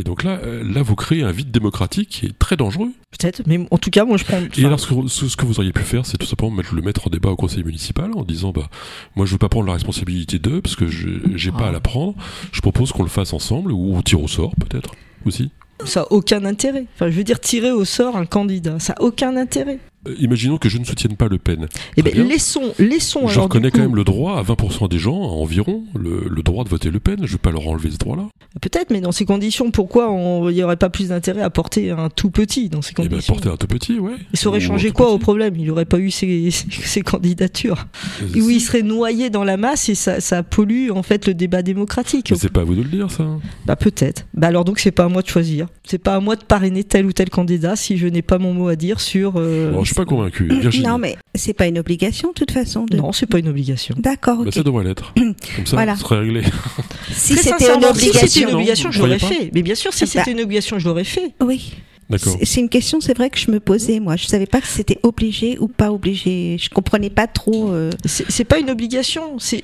Et donc là, euh, là, vous créez un vide démocratique qui est très dangereux. Peut-être, mais en tout cas, moi je prends. Et alors, ce que, ce- ce que vous auriez pu faire, c'est tout simplement mettre, le mettre en débat au conseil municipal en disant bah, Moi, je veux pas prendre la responsabilité d'eux parce que je j'ai pas à la prendre. Je propose qu'on le fasse ensemble ou on tire au sort, peut-être aussi. Ça n'a aucun intérêt. Enfin, je veux dire, tirer au sort un candidat, ça n'a aucun intérêt. Euh, imaginons que je ne soutienne pas Le Pen. Eh ben, laissons, laissons Je reconnais coup- quand même le droit à 20% des gens, environ, le, le droit de voter Le Pen. Je veux pas leur enlever ce droit-là. Peut-être, mais dans ces conditions, pourquoi il n'y aurait pas plus d'intérêt à porter un tout petit dans ces Et ben, conditions porter un tout petit, ouais. Il saurait changer quoi au problème? Il n'aurait pas eu ces candidatures. Et oui, il serait noyé dans la masse et ça, ça pollue en fait le débat démocratique. Mais c'est pas à vous de le dire, ça. Bah peut-être. Bah alors donc c'est pas à moi de choisir. C'est pas à moi de parrainer tel ou tel candidat si je n'ai pas mon mot à dire sur. euh, Bon, je suis pas convaincu. Virginie, Non, mais c'est pas une obligation de toute façon. De... Non, c'est pas une obligation. D'accord, bah, ça devrait l'être. Comme ça, Voilà. serait réglé. Si c'était une si obligation. une obligation, vous je l'aurais croyez pas fait. Mais bien sûr, si Bah. c'était une obligation, je l'aurais fait. Oui. D'accord. C'est une question, c'est vrai que je me posais, moi. Je savais pas que c'était obligé ou pas obligé. Je comprenais pas trop. euh, C'est pas une obligation. C'est-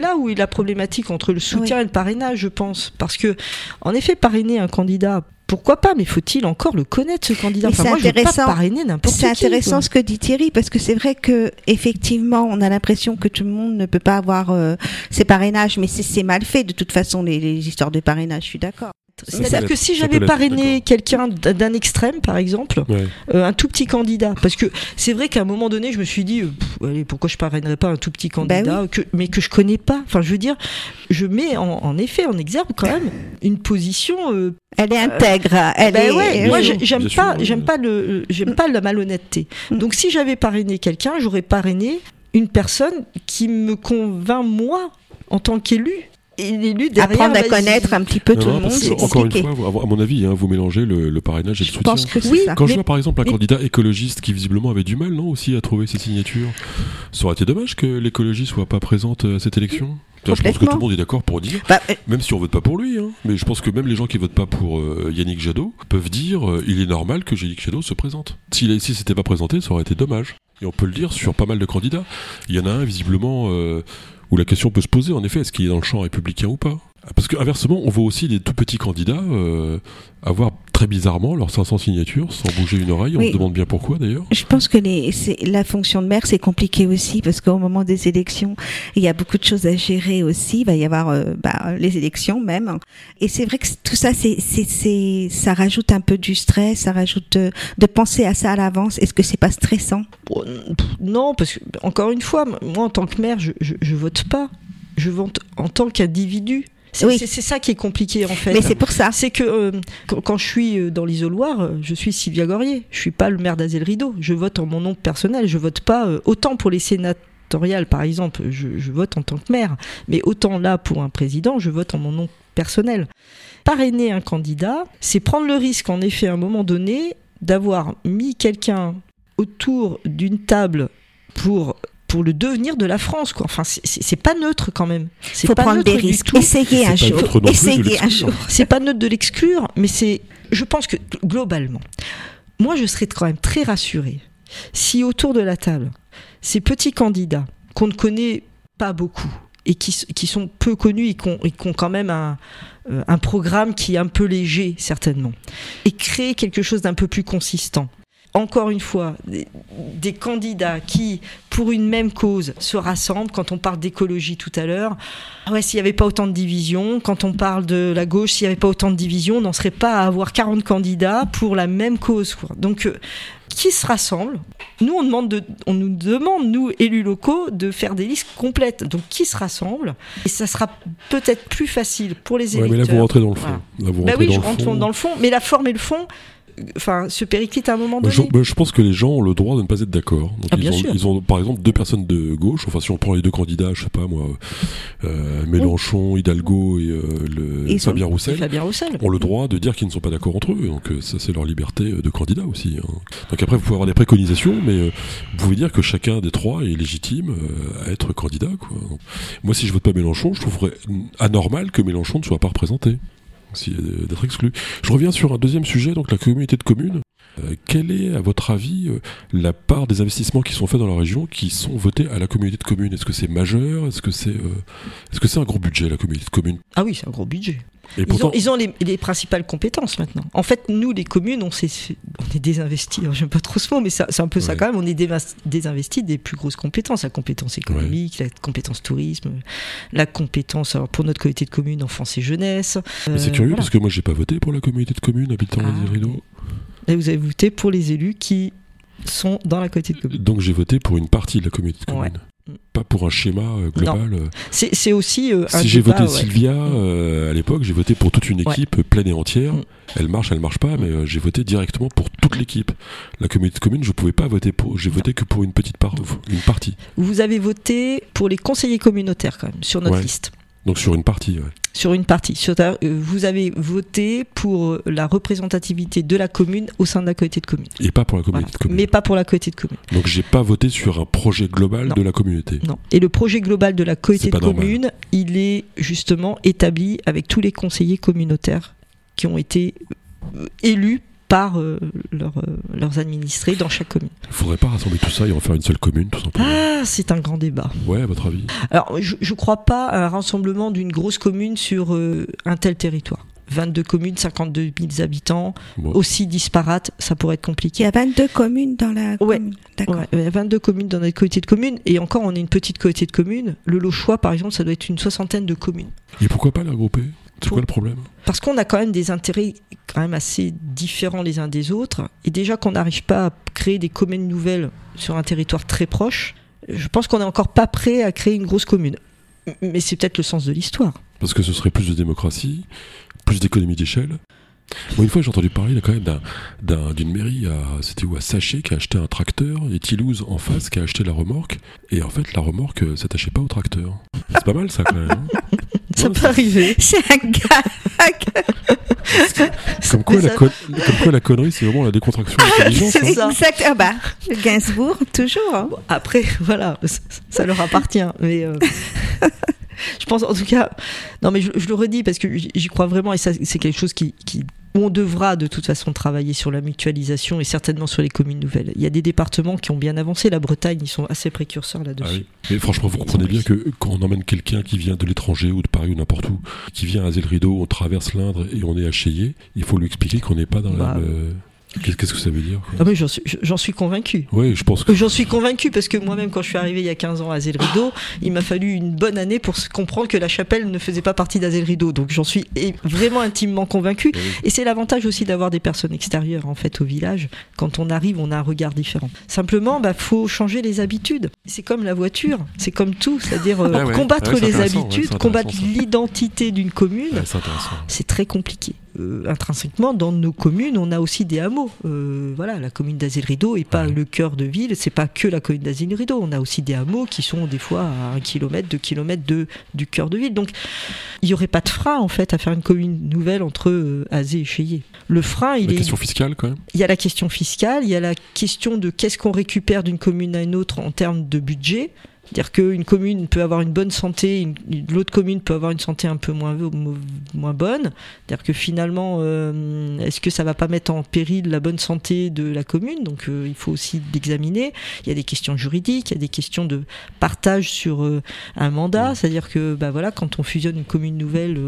là où est la problématique entre le soutien et le parrainage, je pense. Parce que, en effet, parrainer un candidat, pourquoi pas Mais faut-il encore le connaître, ce candidat? Enfin, c'est moi, je veux pas intéressant. parrainer n'importe qui. C'est intéressant quoi. ce que dit Thierry parce que c'est vrai que effectivement on a l'impression que tout le monde ne peut pas avoir euh, ses parrainages, mais c'est- c'est mal fait de toute façon les, les histoires de parrainage. Je suis d'accord. C'est-à-dire que si j'avais parrainé quelqu'un d'un extrême, par exemple, Ouais. euh, un tout petit candidat, parce que c'est vrai qu'à un moment donné, je me suis dit, euh, pff, allez, pourquoi je parrainerais pas un tout petit candidat, que, mais que je connais pas. Enfin, je veux dire, je mets en, en effet en exergue quand même une position. euh, Elle est intègre. Elle ben est. ouais, moi Bien j'ai- sûr, j'aime pas, j'aime ouais. pas le, j'aime pas la malhonnêteté. Mm. Donc si j'avais parrainé quelqu'un, j'aurais parrainé une personne qui me convainc moi en tant qu'élu derrière. Apprendre à connaître un petit peu Non, tout non, le monde, que, encore une fois, à mon avis, hein, vous mélangez le, le parrainage et le Je soutien. pense que Oui, ça. Quand je vois par exemple un mais- candidat écologiste qui visiblement avait du mal, non, aussi à trouver ses signatures, ça aurait été dommage que l'écologie soit pas présente à cette élection. Je pense que tout le monde est d'accord pour dire, Bah, euh, même si on vote pas pour lui, hein, mais je pense que même les gens qui votent pas pour euh, Yannick Jadot peuvent dire euh, il est normal que Yannick Jadot se présente. S'il a- si s'était pas présenté, ça aurait été dommage. Et on peut le dire sur pas mal de candidats. Il y en a un visiblement euh, où la question peut se poser, en effet, est-ce qu'il est dans le champ républicain ou pas? Parce que inversement, on voit aussi des tout petits candidats euh, avoir très bizarrement leurs 500 signatures sans bouger une oreille. On Oui. se demande bien pourquoi d'ailleurs. Je pense que les, c'est- la fonction de maire, c'est compliqué aussi parce qu'au moment des élections, il y a beaucoup de choses à gérer aussi. Il va y avoir euh, bah, les élections même. Et c'est vrai que c- tout ça, c'est, c'est, c'est, ça rajoute un peu du stress, ça rajoute de, de penser à ça à l'avance. Est-ce que c'est pas stressant? Non, parce que, encore une fois, moi en tant que maire, je, je, je vote pas. Je vote en tant qu'individu. C'est Oui. ça qui est compliqué en fait. Mais c'est pour ça. C'est que euh, quand, quand je suis euh, dans l'isoloir, euh, je suis Sylvia Gorier. Je suis pas le maire d'Azel Rideau. Je vote en mon nom personnel. Je vote pas euh, autant pour les sénatoriales, par exemple. Je, je vote en tant que maire. Mais autant là pour un président, je vote en mon nom personnel. Parrainer un candidat, c'est prendre le risque, en effet, à un moment donné, d'avoir mis quelqu'un autour d'une table pour pour le devenir de la France quoi. Enfin c'est- pas neutre quand même. C'est Il faut pas prendre neutre des risques. Essayez un jour. Essayez un jour. C'est pas neutre de l'exclure, mais c'est. Je pense que globalement, moi je serais quand même très rassurée si autour de la table, ces petits candidats qu'on ne connaît pas beaucoup et qui, sont peu connus et qui ont, et qui ont quand même un, euh, un programme qui est un peu léger certainement, et créer quelque chose d'un peu plus consistant. Encore une fois, des, des candidats qui, pour une même cause, se rassemblent. Quand on parle d'écologie tout à l'heure, ah ouais, s'il n'y avait pas autant de divisions, quand on parle de la gauche, s'il n'y avait pas autant de divisions, on n'en serait pas à avoir 40 candidats pour la même cause. quoi. Donc, euh, qui se rassemblent Nous, on, demande de, on nous demande, nous, élus locaux, de faire des listes complètes. Donc, qui se rassemblent Et ça sera peut-être plus facile pour les Ouais, électeurs. mais là vous rentrez dans le fond. Voilà. Là, vous Bah oui, dans je rentre fond. dans le fond, mais la forme et le fond, enfin, se périclitent à un moment donné. je, pense que les gens ont le droit de ne pas être d'accord. Donc, Ah, ils, bien ont, sûr. ils ont, par exemple, deux personnes de gauche. Enfin, si on prend les deux candidats, je sais pas moi, euh, Mélenchon, Hidalgo et euh, le Fabien Roussel. Fabien Roussel. ont le droit de dire qu'ils ne sont pas d'accord entre eux. Donc euh, ça, c'est leur liberté de candidat aussi. hein. Donc après, vous pouvez avoir des préconisations, mais euh, vous pouvez dire que chacun des trois est légitime euh, à être candidat. Quoi. Donc, moi, si je vote pas Mélenchon, je trouverais anormal que Mélenchon ne soit pas représenté. Je reviens sur un deuxième sujet, donc la communauté de communes. Euh, quelle est, à votre avis, euh, la part des investissements qui sont faits dans la région qui sont votés à la communauté de communes? Est-ce que c'est majeur? Est-ce que c'est euh, est-ce que c'est un gros budget, la communauté de communes? Ah oui, c'est un gros budget. Et Ils pourtant, ont, ils ont les, les principales compétences maintenant. En fait, nous, les communes, on, s'est- on est désinvestis. J'aime pas trop ce mot, mais c'est un peu ça quand même. On est désinvestis des plus grosses compétences. La compétence économique, la compétence tourisme, la compétence, alors pour notre comité de communes, enfance et jeunesse. Mais c'est Euh, curieux voilà. parce que moi j'ai pas voté pour la communauté de communes habitant Ah, les Rideaux. Et vous avez voté pour les élus qui sont dans la comité de communes. Donc j'ai voté pour une partie de la communauté de Ouais. communes. Pas pour un schéma euh, global. euh. C'est aussi euh, un Si j'ai voté ouais. Sylvia euh, à l'époque, j'ai voté pour toute une équipe pleine et entière. Mm. Elle marche, elle marche pas, mais j'ai voté directement pour toute l'équipe. La communauté de communes, je pouvais pas voter pour. J'ai voté que pour une petite part, une partie. Vous avez voté pour les conseillers communautaires quand même sur notre liste. Donc sur une partie. ouais. Sur une partie. Sur ta- euh, vous avez voté pour la représentativité de la commune au sein de la communauté de communes. Et pas pour la communauté Voilà. de communes. Mais pas pour la communauté de communes. Donc j'ai pas voté sur un projet global Non. de la communauté. Non. Et le projet global de la communauté de normal. communes, il est justement établi avec tous les conseillers communautaires qui ont été euh, élus par euh, leurs, euh, leurs administrés dans chaque commune. Il faudrait pas rassembler tout ça et en faire une seule commune, tout simplement. Ah, c'est un grand débat. Ouais, à votre avis Alors, je ne crois pas à un rassemblement d'une grosse commune sur euh, un tel territoire. 22 communes, 52 000 habitants, Bon. aussi disparates, ça pourrait être Il compliqué. y a 22 communes dans la Ouais. commune. D'accord. Ouais, il y a 22 communes dans notre comité de communes, et encore, on est une petite comité de communes. Le Lochois, par exemple, ça doit être une soixantaine de communes. Et pourquoi pas la regrouper? C'est quoi le problème? Parce qu'on a quand même des intérêts quand même assez différents les uns des autres, et déjà qu'on n'arrive pas à créer des communes nouvelles sur un territoire très proche, je pense qu'on n'est encore pas prêt à créer une grosse commune. Mais c'est peut-être le sens de l'histoire. Parce que ce serait plus de démocratie, plus d'économie d'échelle. Moi, une fois, j'ai entendu parler là, quand même d'une mairie à, c'était où, à Sachet qui a acheté un tracteur et Toulouse en face qui a acheté la remorque. Et en fait, la remorque euh, s'attachait pas au tracteur. C'est pas mal ça quand même. hein? Ça peut arriver. C'est un gars. comme, quoi, la con- comme quoi la connerie, c'est vraiment la décontraction de l'intelligence. C'est hein. ça. Exact. Ah bah, Gainsbourg, toujours. hein. Bon, après, voilà, ça, leur appartient. Mais euh, je pense, en tout cas, non, mais je, je le redis parce que j'y crois vraiment et ça, c'est quelque chose qui, on devra de toute façon travailler sur la mutualisation et certainement sur les communes nouvelles. Il y a des départements qui ont bien avancé. La Bretagne, ils sont assez précurseurs là-dessus. Ah oui. Mais franchement, vous comprenez bien que quand on emmène quelqu'un qui vient de l'étranger ou de Paris ou n'importe où, qui vient à Zé le Rideau, on traverse l'Indre et on est à Cheyé, il faut lui expliquer qu'on n'est pas dans Bah. la. Qu'est-ce que ça veut dire Ah, mais j'en suis, convaincu. Oui, je pense que. J'en suis convaincu parce que moi-même, quand je suis arrivé il y a 15 ans à Azel Rideau, il m'a fallu une bonne année pour comprendre que la chapelle ne faisait pas partie d'Azel Rideau. Donc j'en suis vraiment intimement convaincu. Oui. Et c'est l'avantage aussi d'avoir des personnes extérieures en fait au village. Quand on arrive, on a un regard différent. Simplement, bah faut changer les habitudes. C'est comme la voiture, c'est comme tout, c'est-à-dire euh, Ah ouais. combattre Ah ouais, les habitudes, combattre l'identité d'une commune. Ouais. C'est très compliqué. Euh, intrinsèquement, dans nos communes, on a aussi des hameaux. Euh, voilà, la commune d'Azil Rideau est pas Ouais. le cœur de ville, c'est pas que la commune d'Azil Rideau. On a aussi des hameaux qui sont des fois à un kilomètre, deux kilomètres de, du cœur de ville. Donc, il y aurait pas de frein en fait à faire une commune nouvelle entre euh, Azé et Cheyé. Le frein, il La est question fiscale, quand même. il y a la question fiscale, il y a la question de qu'est-ce qu'on récupère d'une commune à une autre en termes de budget. C'est-à-dire qu'une commune peut avoir une bonne santé, l'autre commune peut avoir une santé un peu moins, mo- moins bonne. C'est-à-dire que finalement, euh, est-ce que ça va pas mettre en péril la bonne santé de la commune? Donc euh, il faut aussi l'examiner. Il y a des questions juridiques, il y a des questions de partage sur euh, un mandat. C'est-à-dire que bah, voilà, quand on fusionne une commune nouvelle,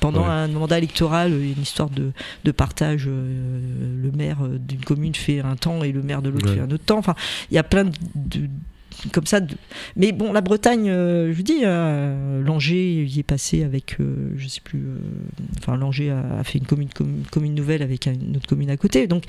pendant Ouais. un mandat électoral, il y a une histoire de, de partage. le maire d'une commune fait un temps et le maire de l'autre Ouais. fait un autre temps. Enfin, il y a plein de, de- comme ça. de- Mais bon, la Bretagne, euh, je vous dis, euh, Langeais y est passé avec, euh, je sais plus. euh, enfin, Langeais a, a fait une commune, commune, commune nouvelle avec un- une autre commune à côté. Donc,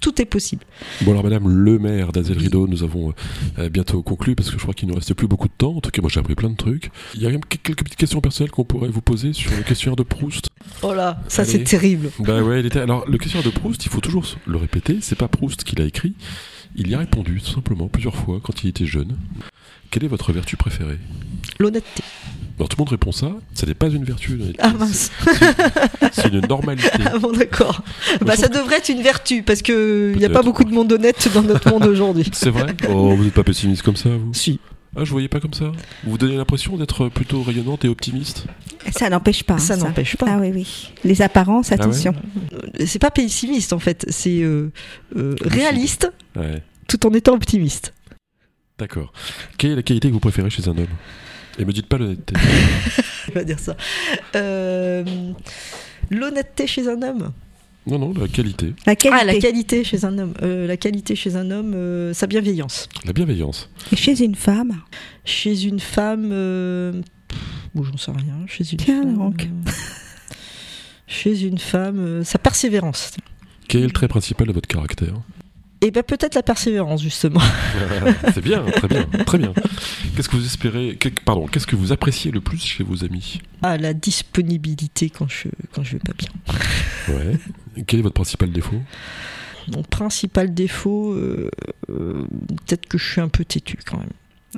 tout est possible. Bon, alors, madame le maire d'Azel Rideau, nous avons euh, bientôt conclu parce que je crois qu'il ne nous reste plus beaucoup de temps. En tout cas, moi, j'ai appris plein de trucs. Il y a même que- quelques petites questions personnelles qu'on pourrait vous poser sur le questionnaire de Proust. Oh là, ça c'est terrible. Bah ouais, il était. Alors, le questionnaire de Proust, il faut toujours le répéter, c'est pas Proust qui l'a écrit. Il y a répondu, tout simplement, plusieurs fois quand il était jeune. Quelle est votre vertu préférée? L'honnêteté. Alors, tout le monde répond ça. Ça n'est pas une vertu. Ah mince. C'est une normalité. Ah bon, d'accord. Bah, ça devrait être une vertu parce que il n'y a pas beaucoup de monde honnête dans notre monde aujourd'hui. C'est vrai? Oh, vous n'êtes pas pessimiste comme ça, vous? Si. Ah, je voyais pas comme ça. Vous vous donnez l'impression d'être plutôt rayonnante et optimiste? Ça n'empêche pas. Ça hein, n'empêche pas. Ah oui, oui. Les apparences, ouais? attention. Euh, C'est pas pessimiste en fait, c'est euh, euh, réaliste Ouais, tout en étant optimiste. d'accord. Quelle est la qualité que vous préférez chez un homme? Et me dites pas l'honnêteté. Je vais dire ça. Euh, L'honnêteté chez un homme? Non, non, la qualité. La qualité. Ah, la qualité chez un homme. Euh, la qualité chez un homme, euh, sa bienveillance. La bienveillance. Et chez une femme? Chez une femme, euh, pff, bon, j'en sais rien. Chez une Tiens, femme, donc. euh, chez une femme, euh, sa persévérance. Quel est le trait principal de votre caractère? Et ben peut-être la persévérance justement. C'est bien, très bien, très bien. Qu'est-ce que vous espérez que- Pardon, qu'est-ce que vous appréciez le plus chez vos amis? Ah, la disponibilité quand je quand je vais pas bien. Ouais. Quel est votre principal défaut? Mon principal défaut, euh, euh, peut-être que je suis un peu têtu quand même.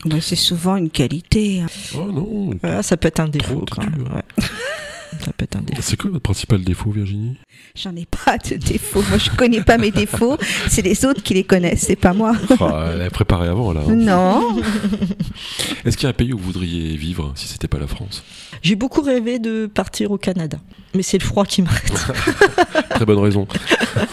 Bah, C'est souvent une qualité. hein. Oh non. Voilà, ça peut être un défaut quand même. hein. ouais. ça peut être un défaut. C'est quoi votre principal défaut, Virginie? J'en ai pas de défauts. Moi, je connais pas mes défauts. C'est les autres qui les connaissent, c'est pas moi. Ah, Elle a préparé avant, là. Non. Est-ce qu'il y a un pays où vous voudriez vivre si c'était pas la France? J'ai beaucoup rêvé de partir au Canada, mais c'est le froid qui m'arrête. Très bonne raison.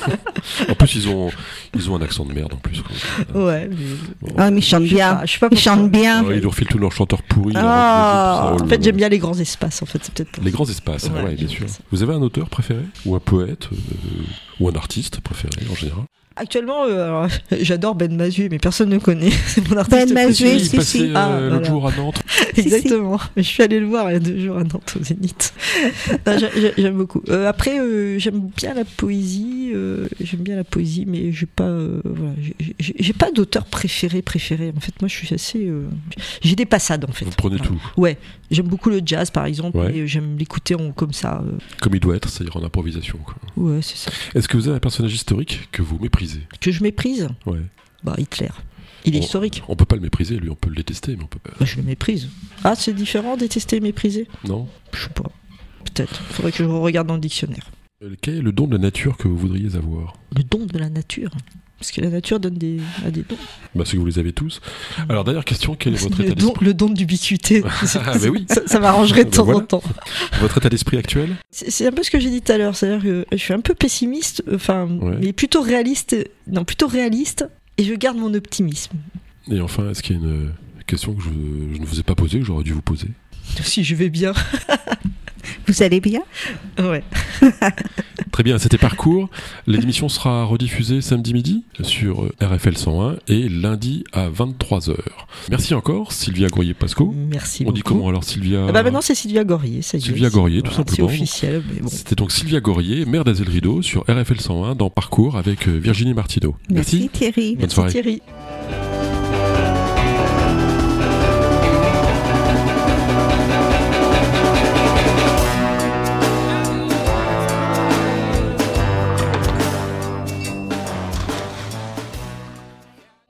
en plus, ils ont, ils ont un accent de merde en plus. quoi. ouais, mais Ah, mais ils chantent bien. je sais pas Ils chantent bien. Ouais, ils nous refilent tous leurs chanteurs pourris. là, ça. Oh En fait, j'aime bien les grands espaces. En fait, c'est peut-être. Les grands espaces, Ouais, ouais, bien j'aime sûr. bien ça. Vous avez un auteur préféré Ou un poète euh, Ou un artiste préféré en général? Actuellement, euh, j'adore Ben Mazué, mais personne ne connaît. C'est mon artiste Ben Mazué, si, si. euh, Ah, l'autre voilà. jour à Nantes. Exactement. Mais je suis allée le voir il y a deux jours à Nantes au Zénith. J'aime beaucoup. Euh, après, euh, j'aime bien la poésie. euh, j'aime bien la poésie, mais j'ai pas, euh, voilà, j'ai- pas d'auteur préféré préféré. En fait, moi, je suis assez. euh, j'ai des passades en fait. Vous prenez Voilà. tout, Ouais, j'aime beaucoup le jazz par exemple, Ouais. et j'aime l'écouter comme ça. euh, comme il doit être, c'est-à-dire en improvisation. quoi. ouais, c'est ça. Est-ce que vous avez un personnage historique que vous méprisez? Que je méprise? Ouais. Bah, Hitler. Il est On- historique. On peut pas le mépriser, lui, on peut le détester, mais on peut pas. Bah, je le méprise. Ah, c'est différent, détester et mépriser? Non Je sais pas. Peut-être. Faudrait que je regarde dans le dictionnaire. Euh, Quel est le don de la nature que vous voudriez avoir? Le don de la nature? Parce que la nature donne des, a des dons. Bah, c'est que vous les avez tous. Alors, dernière question, quel est votre le, état don, d'esprit? le don d'ubiquité. Ah, bah oui. Ça, ça m'arrangerait de Bah temps voilà. en temps. Votre état d'esprit actuel? C'est c'est un peu ce que j'ai dit tout à l'heure. C'est-à-dire que je suis un peu pessimiste, enfin, Ouais. mais plutôt réaliste. Non, plutôt réaliste. Et je garde mon optimisme. Et enfin, est-ce qu'il y a une question que je, je ne vous ai pas posée, que j'aurais dû vous poser? Si je vais bien. Vous allez bien Ouais. Très bien, c'était Parcours. L'émission sera rediffusée samedi midi sur euh, RFL 101 et lundi à 23h. Merci encore, Sylvia Goyer-Pasco. Merci On beaucoup. dit comment alors, Sylvia Ah bah maintenant c'est Sylvia Gorier, ça y est. Sylvia Gorier, tout Voilà, simplement. C'est officiel, mais bon. C'était donc Sylvia Gorier, maire d'Azel Rideau, sur RFL 101 dans Parcours avec euh, Virginie Martineau. Merci Thierry. Bonne Merci soirée. Thierry.